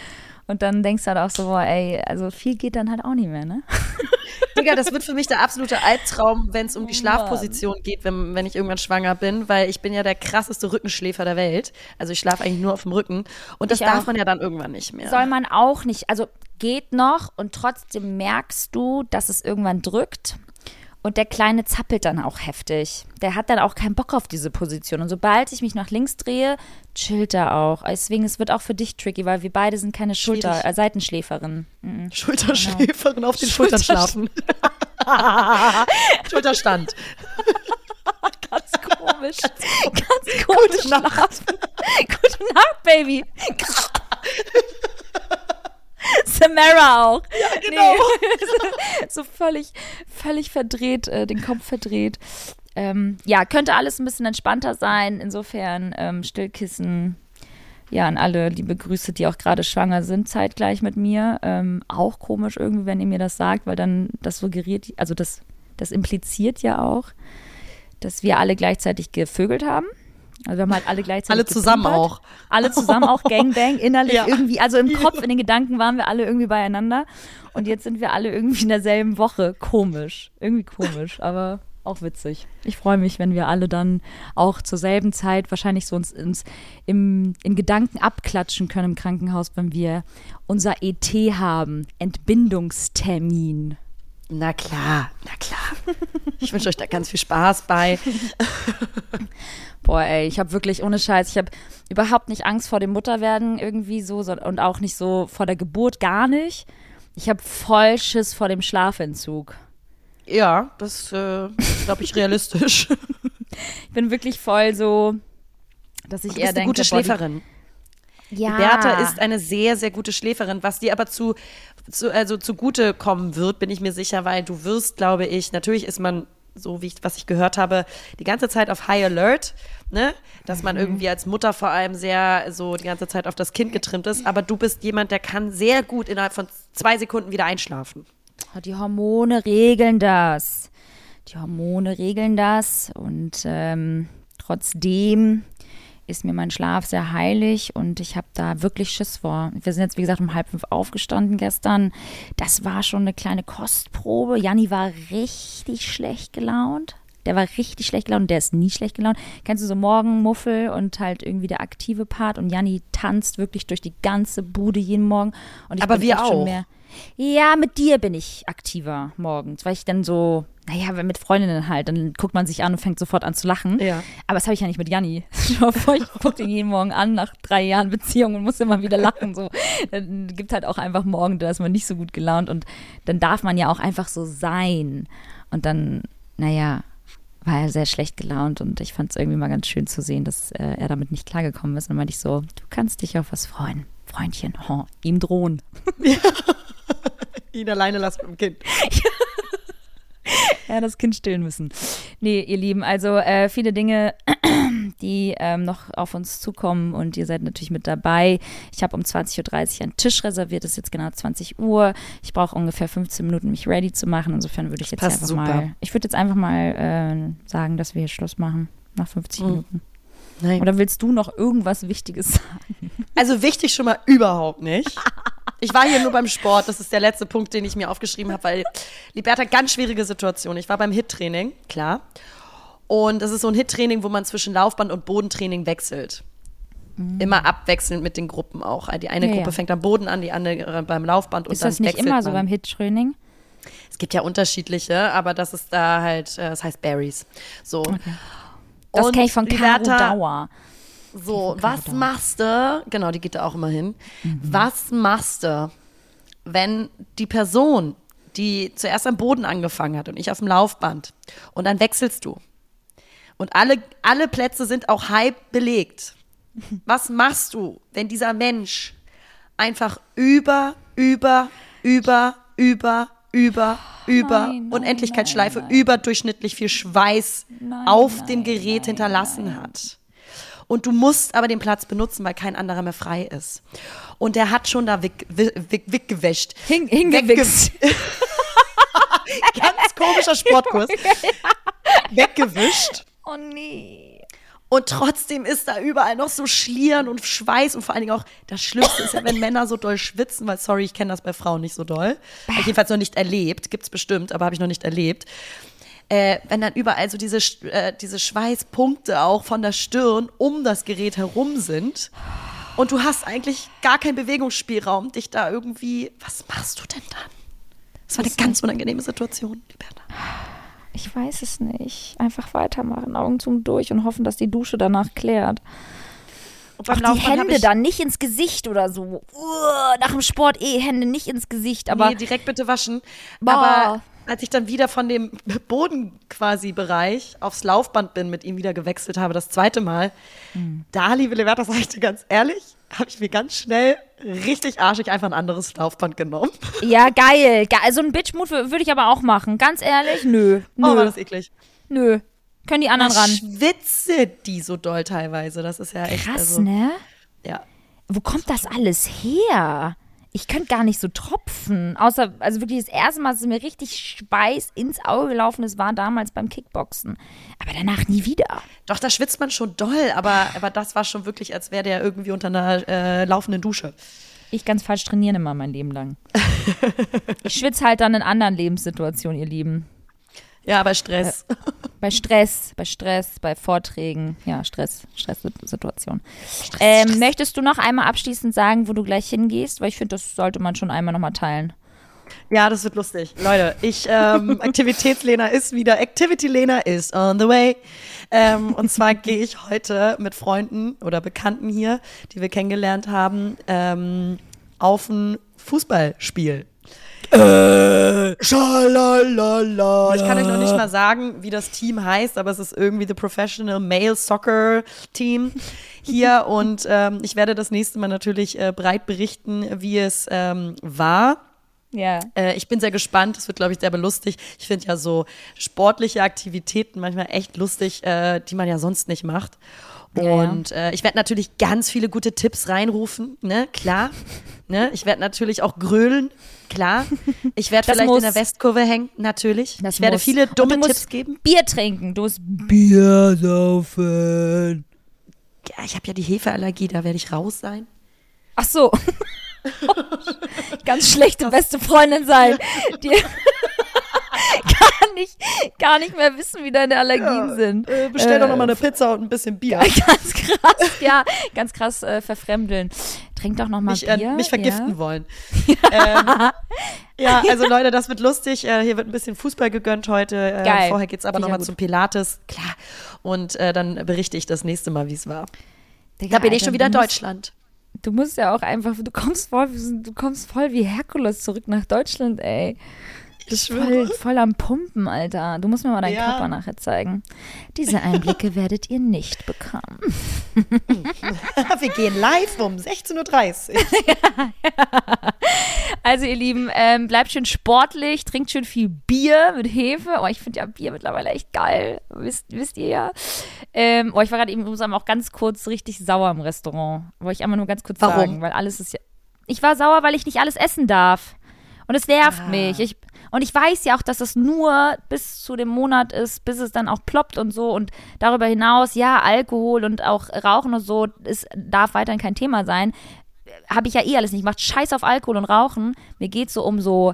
und dann denkst du halt auch so, boah, ey, also viel geht dann halt auch nicht mehr, ne? [laughs] Digga, das wird für mich der absolute Albtraum, wenn es um die Oh Schlafposition geht, wenn, wenn ich irgendwann schwanger bin, weil ich bin ja der krasseste Rückenschläfer der Welt. Also ich schlafe eigentlich nur auf dem Rücken und das Ich darf auch. man ja dann irgendwann nicht mehr. Soll man auch nicht, also geht noch und trotzdem merkst du, dass es irgendwann drückt. Und der Kleine zappelt dann auch heftig. Der hat dann auch keinen Bock auf diese Position. Und sobald ich mich nach links drehe, chillt er auch. Deswegen, es wird auch für dich tricky, weil wir beide sind keine Schulter, äh, Seitenschläferinnen. Mhm. Schulterschläferin auf den Schultern schlafen. [laughs] Schulterstand. [laughs] Ganz komisch. Ganz komisch. Gute Nacht. Gute Nacht, Baby. [laughs] [laughs] Samara auch. Ja, genau. [laughs] Nee. so völlig, völlig verdreht, äh, den Kopf verdreht. Ähm, ja, könnte alles ein bisschen entspannter sein. Insofern ähm, Stillkissen. Ja, an alle liebe Grüße, die auch gerade schwanger sind, zeitgleich mit mir. Ähm, auch komisch irgendwie, wenn ihr mir das sagt, weil dann das suggeriert, also das, das impliziert ja auch, dass wir alle gleichzeitig gevögelt haben. Also wir haben halt alle gleichzeitig Alle zusammen gepimpert. auch. Alle zusammen auch [laughs] Gangbang, innerlich Ja. irgendwie, also im Kopf, in den Gedanken waren wir alle irgendwie beieinander. Und jetzt sind wir alle irgendwie in derselben Woche. Komisch. Irgendwie komisch, aber auch witzig. Ich freue mich, wenn wir alle dann auch zur selben Zeit wahrscheinlich so uns, uns im, in Gedanken abklatschen können im Krankenhaus, wenn wir unser ET haben. Entbindungstermin. Na klar, na klar. Ich wünsche euch da ganz viel Spaß bei. [laughs] Boah, ey, ich habe wirklich ohne Scheiß, ich habe überhaupt nicht Angst vor dem Mutterwerden irgendwie so so- und auch nicht so vor der Geburt, gar nicht. Ich habe voll Schiss vor dem Schlafentzug. Ja, das äh, glaube ich realistisch. [laughs] [laughs] Ich bin wirklich voll so, dass ich eher eine denke, gute boah, die- Schläferin. Ja. Bertha ist eine sehr, sehr gute Schläferin, was dir aber zu, zu also zugute kommen wird, bin ich mir sicher, weil du wirst, glaube ich, natürlich ist man so wie ich, was ich gehört habe, die ganze Zeit auf High Alert, ne? Dass Mhm. man irgendwie als Mutter vor allem sehr so die ganze Zeit auf das Kind getrimmt ist. Aber du bist jemand, der kann sehr gut innerhalb von zwei Sekunden wieder einschlafen. Oh, Die Hormone regeln das. Die Hormone regeln das und ähm, trotzdem ist mir mein Schlaf sehr heilig und ich habe da wirklich Schiss vor. Wir sind jetzt, wie gesagt, um halb fünf aufgestanden gestern. Das war schon eine kleine Kostprobe. Janni war richtig schlecht gelaunt. Der war richtig schlecht gelaunt und der ist nie schlecht gelaunt. Kennst du so Morgenmuffel und halt irgendwie der aktive Part und Janni tanzt wirklich durch die ganze Bude jeden Morgen. Und ich Aber wir auch. mehr. Ja, mit dir bin ich aktiver morgens, weil ich dann so, naja, mit Freundinnen halt, dann guckt man sich an und fängt sofort an zu lachen. Ja. Aber das habe ich ja nicht mit Janni. [laughs] Ich gucke den jeden Morgen an nach drei Jahren Beziehung und muss immer wieder lachen. So. Dann gibt halt auch einfach morgen, da ist man nicht so gut gelaunt und dann darf man ja auch einfach so sein. Und dann, naja, war er sehr schlecht gelaunt und ich fand es irgendwie mal ganz schön zu sehen, dass äh, er damit nicht klargekommen ist. Und dann meinte ich so, du kannst dich auf was freuen. Freundchen, oh, ihm drohen. [laughs] Ihn alleine lassen mit dem Kind. Ja, [laughs] [laughs] das Kind stillen müssen. Nee, ihr Lieben, also äh, viele Dinge, [clears throat] die ähm, noch auf uns zukommen und ihr seid natürlich mit dabei. Ich habe um 20.30 Uhr einen Tisch reserviert, es ist jetzt genau 20 Uhr. Ich brauche ungefähr 15 Minuten, mich ready zu machen. Insofern würde ich jetzt passt einfach super. mal, ich würde jetzt einfach mal äh, sagen, dass wir hier Schluss machen nach 50 Mhm. Minuten. Nein. Oder willst du noch irgendwas Wichtiges sagen? Also wichtig schon mal überhaupt nicht. [laughs] Ich war hier nur beim Sport, das ist der letzte Punkt, den ich mir aufgeschrieben habe, weil Liberta ganz schwierige Situation. Ich war beim HIT-Training, klar. Und das ist so ein HIT-Training, wo man zwischen Laufband und Bodentraining wechselt. Immer abwechselnd mit den Gruppen auch. Die eine Mhm. Ja, Gruppe ja. fängt am Boden an, die andere beim Laufband und Ist dann das nicht immer so man. beim Hit-Training? Es gibt ja unterschiedliche, aber das ist da halt, äh, das heißt Berries. So. Das Und kenne ich von Caro Liberta- Dauer. So, was machst du? Genau, die geht da auch immer hin. Was machst du, wenn die Person, die zuerst am Boden angefangen hat und ich auf dem Laufband und dann wechselst du und alle, alle Plätze sind auch halb belegt. [laughs] Was machst du, wenn dieser Mensch einfach über, über, über, über, über, über Nein, nein, Unendlichkeitsschleife, nein, überdurchschnittlich viel Schweiß auf dem Gerät hinterlassen hat. Und du musst aber den Platz benutzen, weil kein anderer mehr frei ist. Und der hat schon da wick, wick, wick, wick gewäscht. Hing, hingewichst. [laughs] Ganz komischer Sportkurs. [laughs] Weggewischt. Oh nee. Und trotzdem ist da überall noch so Schlieren und Schweiß und vor allen Dingen auch das Schlimmste ist ja, wenn Männer so doll schwitzen, weil sorry, ich kenne das bei Frauen nicht so doll. Hab ich jedenfalls noch nicht erlebt, gibt's bestimmt, aber habe ich noch nicht erlebt. Äh, wenn dann überall so diese, äh, diese Schweißpunkte auch von der Stirn um das Gerät herum sind und du hast eigentlich gar keinen Bewegungsspielraum, dich da irgendwie, was machst du denn dann? Das war eine ganz unangenehme Situation, die Bertha. Ich weiß es nicht. Einfach weitermachen, Augen zum durch und hoffen, dass die Dusche danach klärt. Und Auch die Hände dann nicht ins Gesicht oder so. Uah, nach dem Sport eh Hände nicht ins Gesicht, aber nee, direkt bitte waschen. Boah. Aber als ich dann wieder von dem Boden quasi Bereich aufs Laufband bin, mit ihm wieder gewechselt habe, das zweite Mal, Hm. da, liebe Leverta, [laughs] sag ich dir ganz ehrlich, habe ich mir ganz schnell richtig arschig einfach ein anderes Laufband genommen. ja, geil. Ge so ein Bitch-Move würde ich aber auch machen. Ganz ehrlich, nö. Nö. Oh, war das eklig. nö. Können die anderen Da ran. schwitze die so doll teilweise. Das ist ja echt. Krass, also, ne? Ja. Wo kommt das alles her? Ich könnte gar nicht so tropfen. Außer, also wirklich das erste Mal, dass es mir richtig Schweiß ins Auge gelaufen ist, war damals beim Kickboxen. Aber danach nie wieder. Doch, da schwitzt man schon doll, aber, aber das war schon wirklich, als wäre der irgendwie unter einer äh, laufenden Dusche. Ich ganz falsch trainieren immer mein Leben lang. ich schwitze halt dann in anderen Lebenssituationen, ihr Lieben. Ja, bei Stress. Bei Stress, bei Stress, bei Vorträgen. Ja, Stress, Stresssituation. Ähm, möchtest du noch einmal abschließend sagen, wo du gleich hingehst? Weil ich finde, das sollte man schon einmal nochmal teilen. Ja, das wird lustig. Leute, ich, ähm, [laughs] Aktivitätslena ist wieder, Activity Lena is on the way. Ähm, und zwar gehe ich heute mit Freunden oder Bekannten hier, die wir kennengelernt haben, ähm, auf ein Fußballspiel. Äh, schalalala. Ich kann euch noch nicht mal sagen, wie das Team heißt, aber es ist irgendwie The Professional Male Soccer Team hier. [laughs] und ähm, ich werde das nächste Mal natürlich äh, breit berichten, wie es ähm, war. Ja. Äh, ich bin sehr gespannt. Es wird, glaube ich, sehr lustig. Ich finde ja so sportliche Aktivitäten manchmal echt lustig, äh, die man ja sonst nicht macht. Ja, ja. Und äh, ich werde natürlich ganz viele gute Tipps reinrufen, ne, klar. ne? Ich werde natürlich auch grölen, klar. [laughs] Ich werde vielleicht muss. in der Westkurve hängen, natürlich. Das ich werde muss. viele du dumme musst Tipps geben. Bier trinken. Du musst Bier saufen. Ja, ich habe ja die Hefeallergie, da werde ich raus sein. Ach so. [laughs] Ganz schlechte beste Freundin sein. Die [laughs] gar, nicht, gar nicht mehr wissen, wie deine Allergien sind. Äh, bestell doch noch mal eine Pizza und ein bisschen Bier. Ganz krass, ja, ganz krass äh, verfremdeln. Trink doch noch mal mich, Bier. äh, mich vergiften ja. wollen. [laughs] ähm, ja, also Leute, das wird lustig. Äh, hier wird ein bisschen Fußball gegönnt heute. Äh, Geil. Vorher geht's aber ich nochmal zum Pilates. Klar. Und äh, dann berichte ich das nächste Mal, wie es war. Digga, Da bin ich Alter, schon wieder in musst- Deutschland. Du musst ja auch einfach, du kommst voll, du kommst voll wie Herkules zurück nach Deutschland, ey. Ich Voll, voll am Pumpen, Alter. Du musst mir mal deinen Ja. Körper nachher zeigen. Diese Einblicke [laughs] werdet ihr nicht bekommen. [laughs] Wir gehen live um 16.30 Uhr. [laughs] Also ihr Lieben, ähm, bleibt schön sportlich, trinkt schön viel Bier mit Hefe. Oh, ich finde ja Bier mittlerweile echt geil. Wisst, wisst ihr ja. Ähm, oh, ich war gerade eben auch ganz kurz richtig sauer im Restaurant. Wollte ich einmal nur ganz kurz Warum? sagen, weil alles ist ja. Ich war sauer, weil ich nicht alles essen darf. Und es nervt Ah. mich. Ich, und ich weiß ja auch, dass es nur bis zu dem Monat ist, bis es dann auch ploppt und so. Und darüber hinaus, ja, Alkohol und auch Rauchen und so, es darf weiterhin kein Thema sein. Habe ich ja eh alles nicht. Macht Scheiß auf Alkohol und Rauchen. Mir geht so um so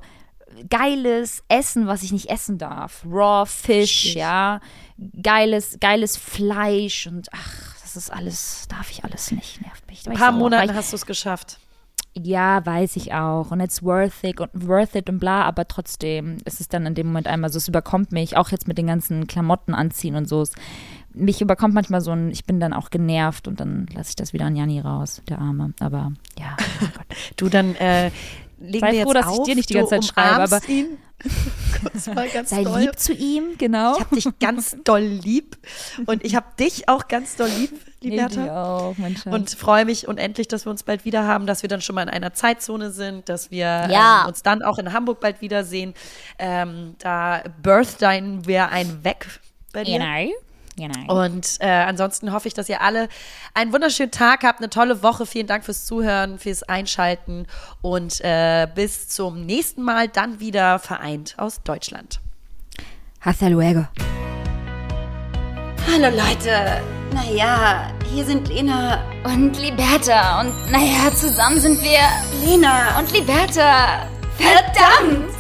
geiles Essen, was ich nicht essen darf. Raw Fish, ja. Geiles, geiles Fleisch und ach, das ist alles, darf ich alles nicht. Nervt mich. Ein paar. Monaten ich- hast du es geschafft. Ja, weiß ich auch. Und it's worth it und worth it und bla, aber trotzdem ist es dann in dem Moment einmal so, es überkommt mich, auch jetzt mit den ganzen Klamotten anziehen und so. Es, mich überkommt manchmal so ein, ich bin dann auch genervt und dann lasse ich das wieder an Janni raus, der Arme. Aber ja, oh Gott. [laughs] Du, dann äh, legen Sei wir froh, jetzt dass ich auf. dir nicht die ganze Zeit schreibe, aber- ihn. [laughs] Sei doll. lieb zu ihm, genau. Ich hab dich ganz doll lieb. Und ich hab dich auch ganz doll lieb, Nee, liebe die Hertha. auch, mein Schatz. Und freue mich unendlich, dass wir uns bald wieder haben, dass wir dann schon mal in einer Zeitzone sind, dass wir Ja. ähm, uns dann auch in Hamburg bald wiedersehen. Ähm, da birthdayen wir ein weg bei dir. genau. Genau. Und äh, ansonsten hoffe ich, dass ihr alle einen wunderschönen Tag habt, eine tolle Woche. Vielen Dank fürs Zuhören, fürs Einschalten und äh, bis zum nächsten Mal dann wieder vereint aus Deutschland. Hasta luego. Hallo Leute. Naja, hier sind Lena. Und Liberta. Und naja, zusammen sind wir. Lena. Und Liberta. Verdammt!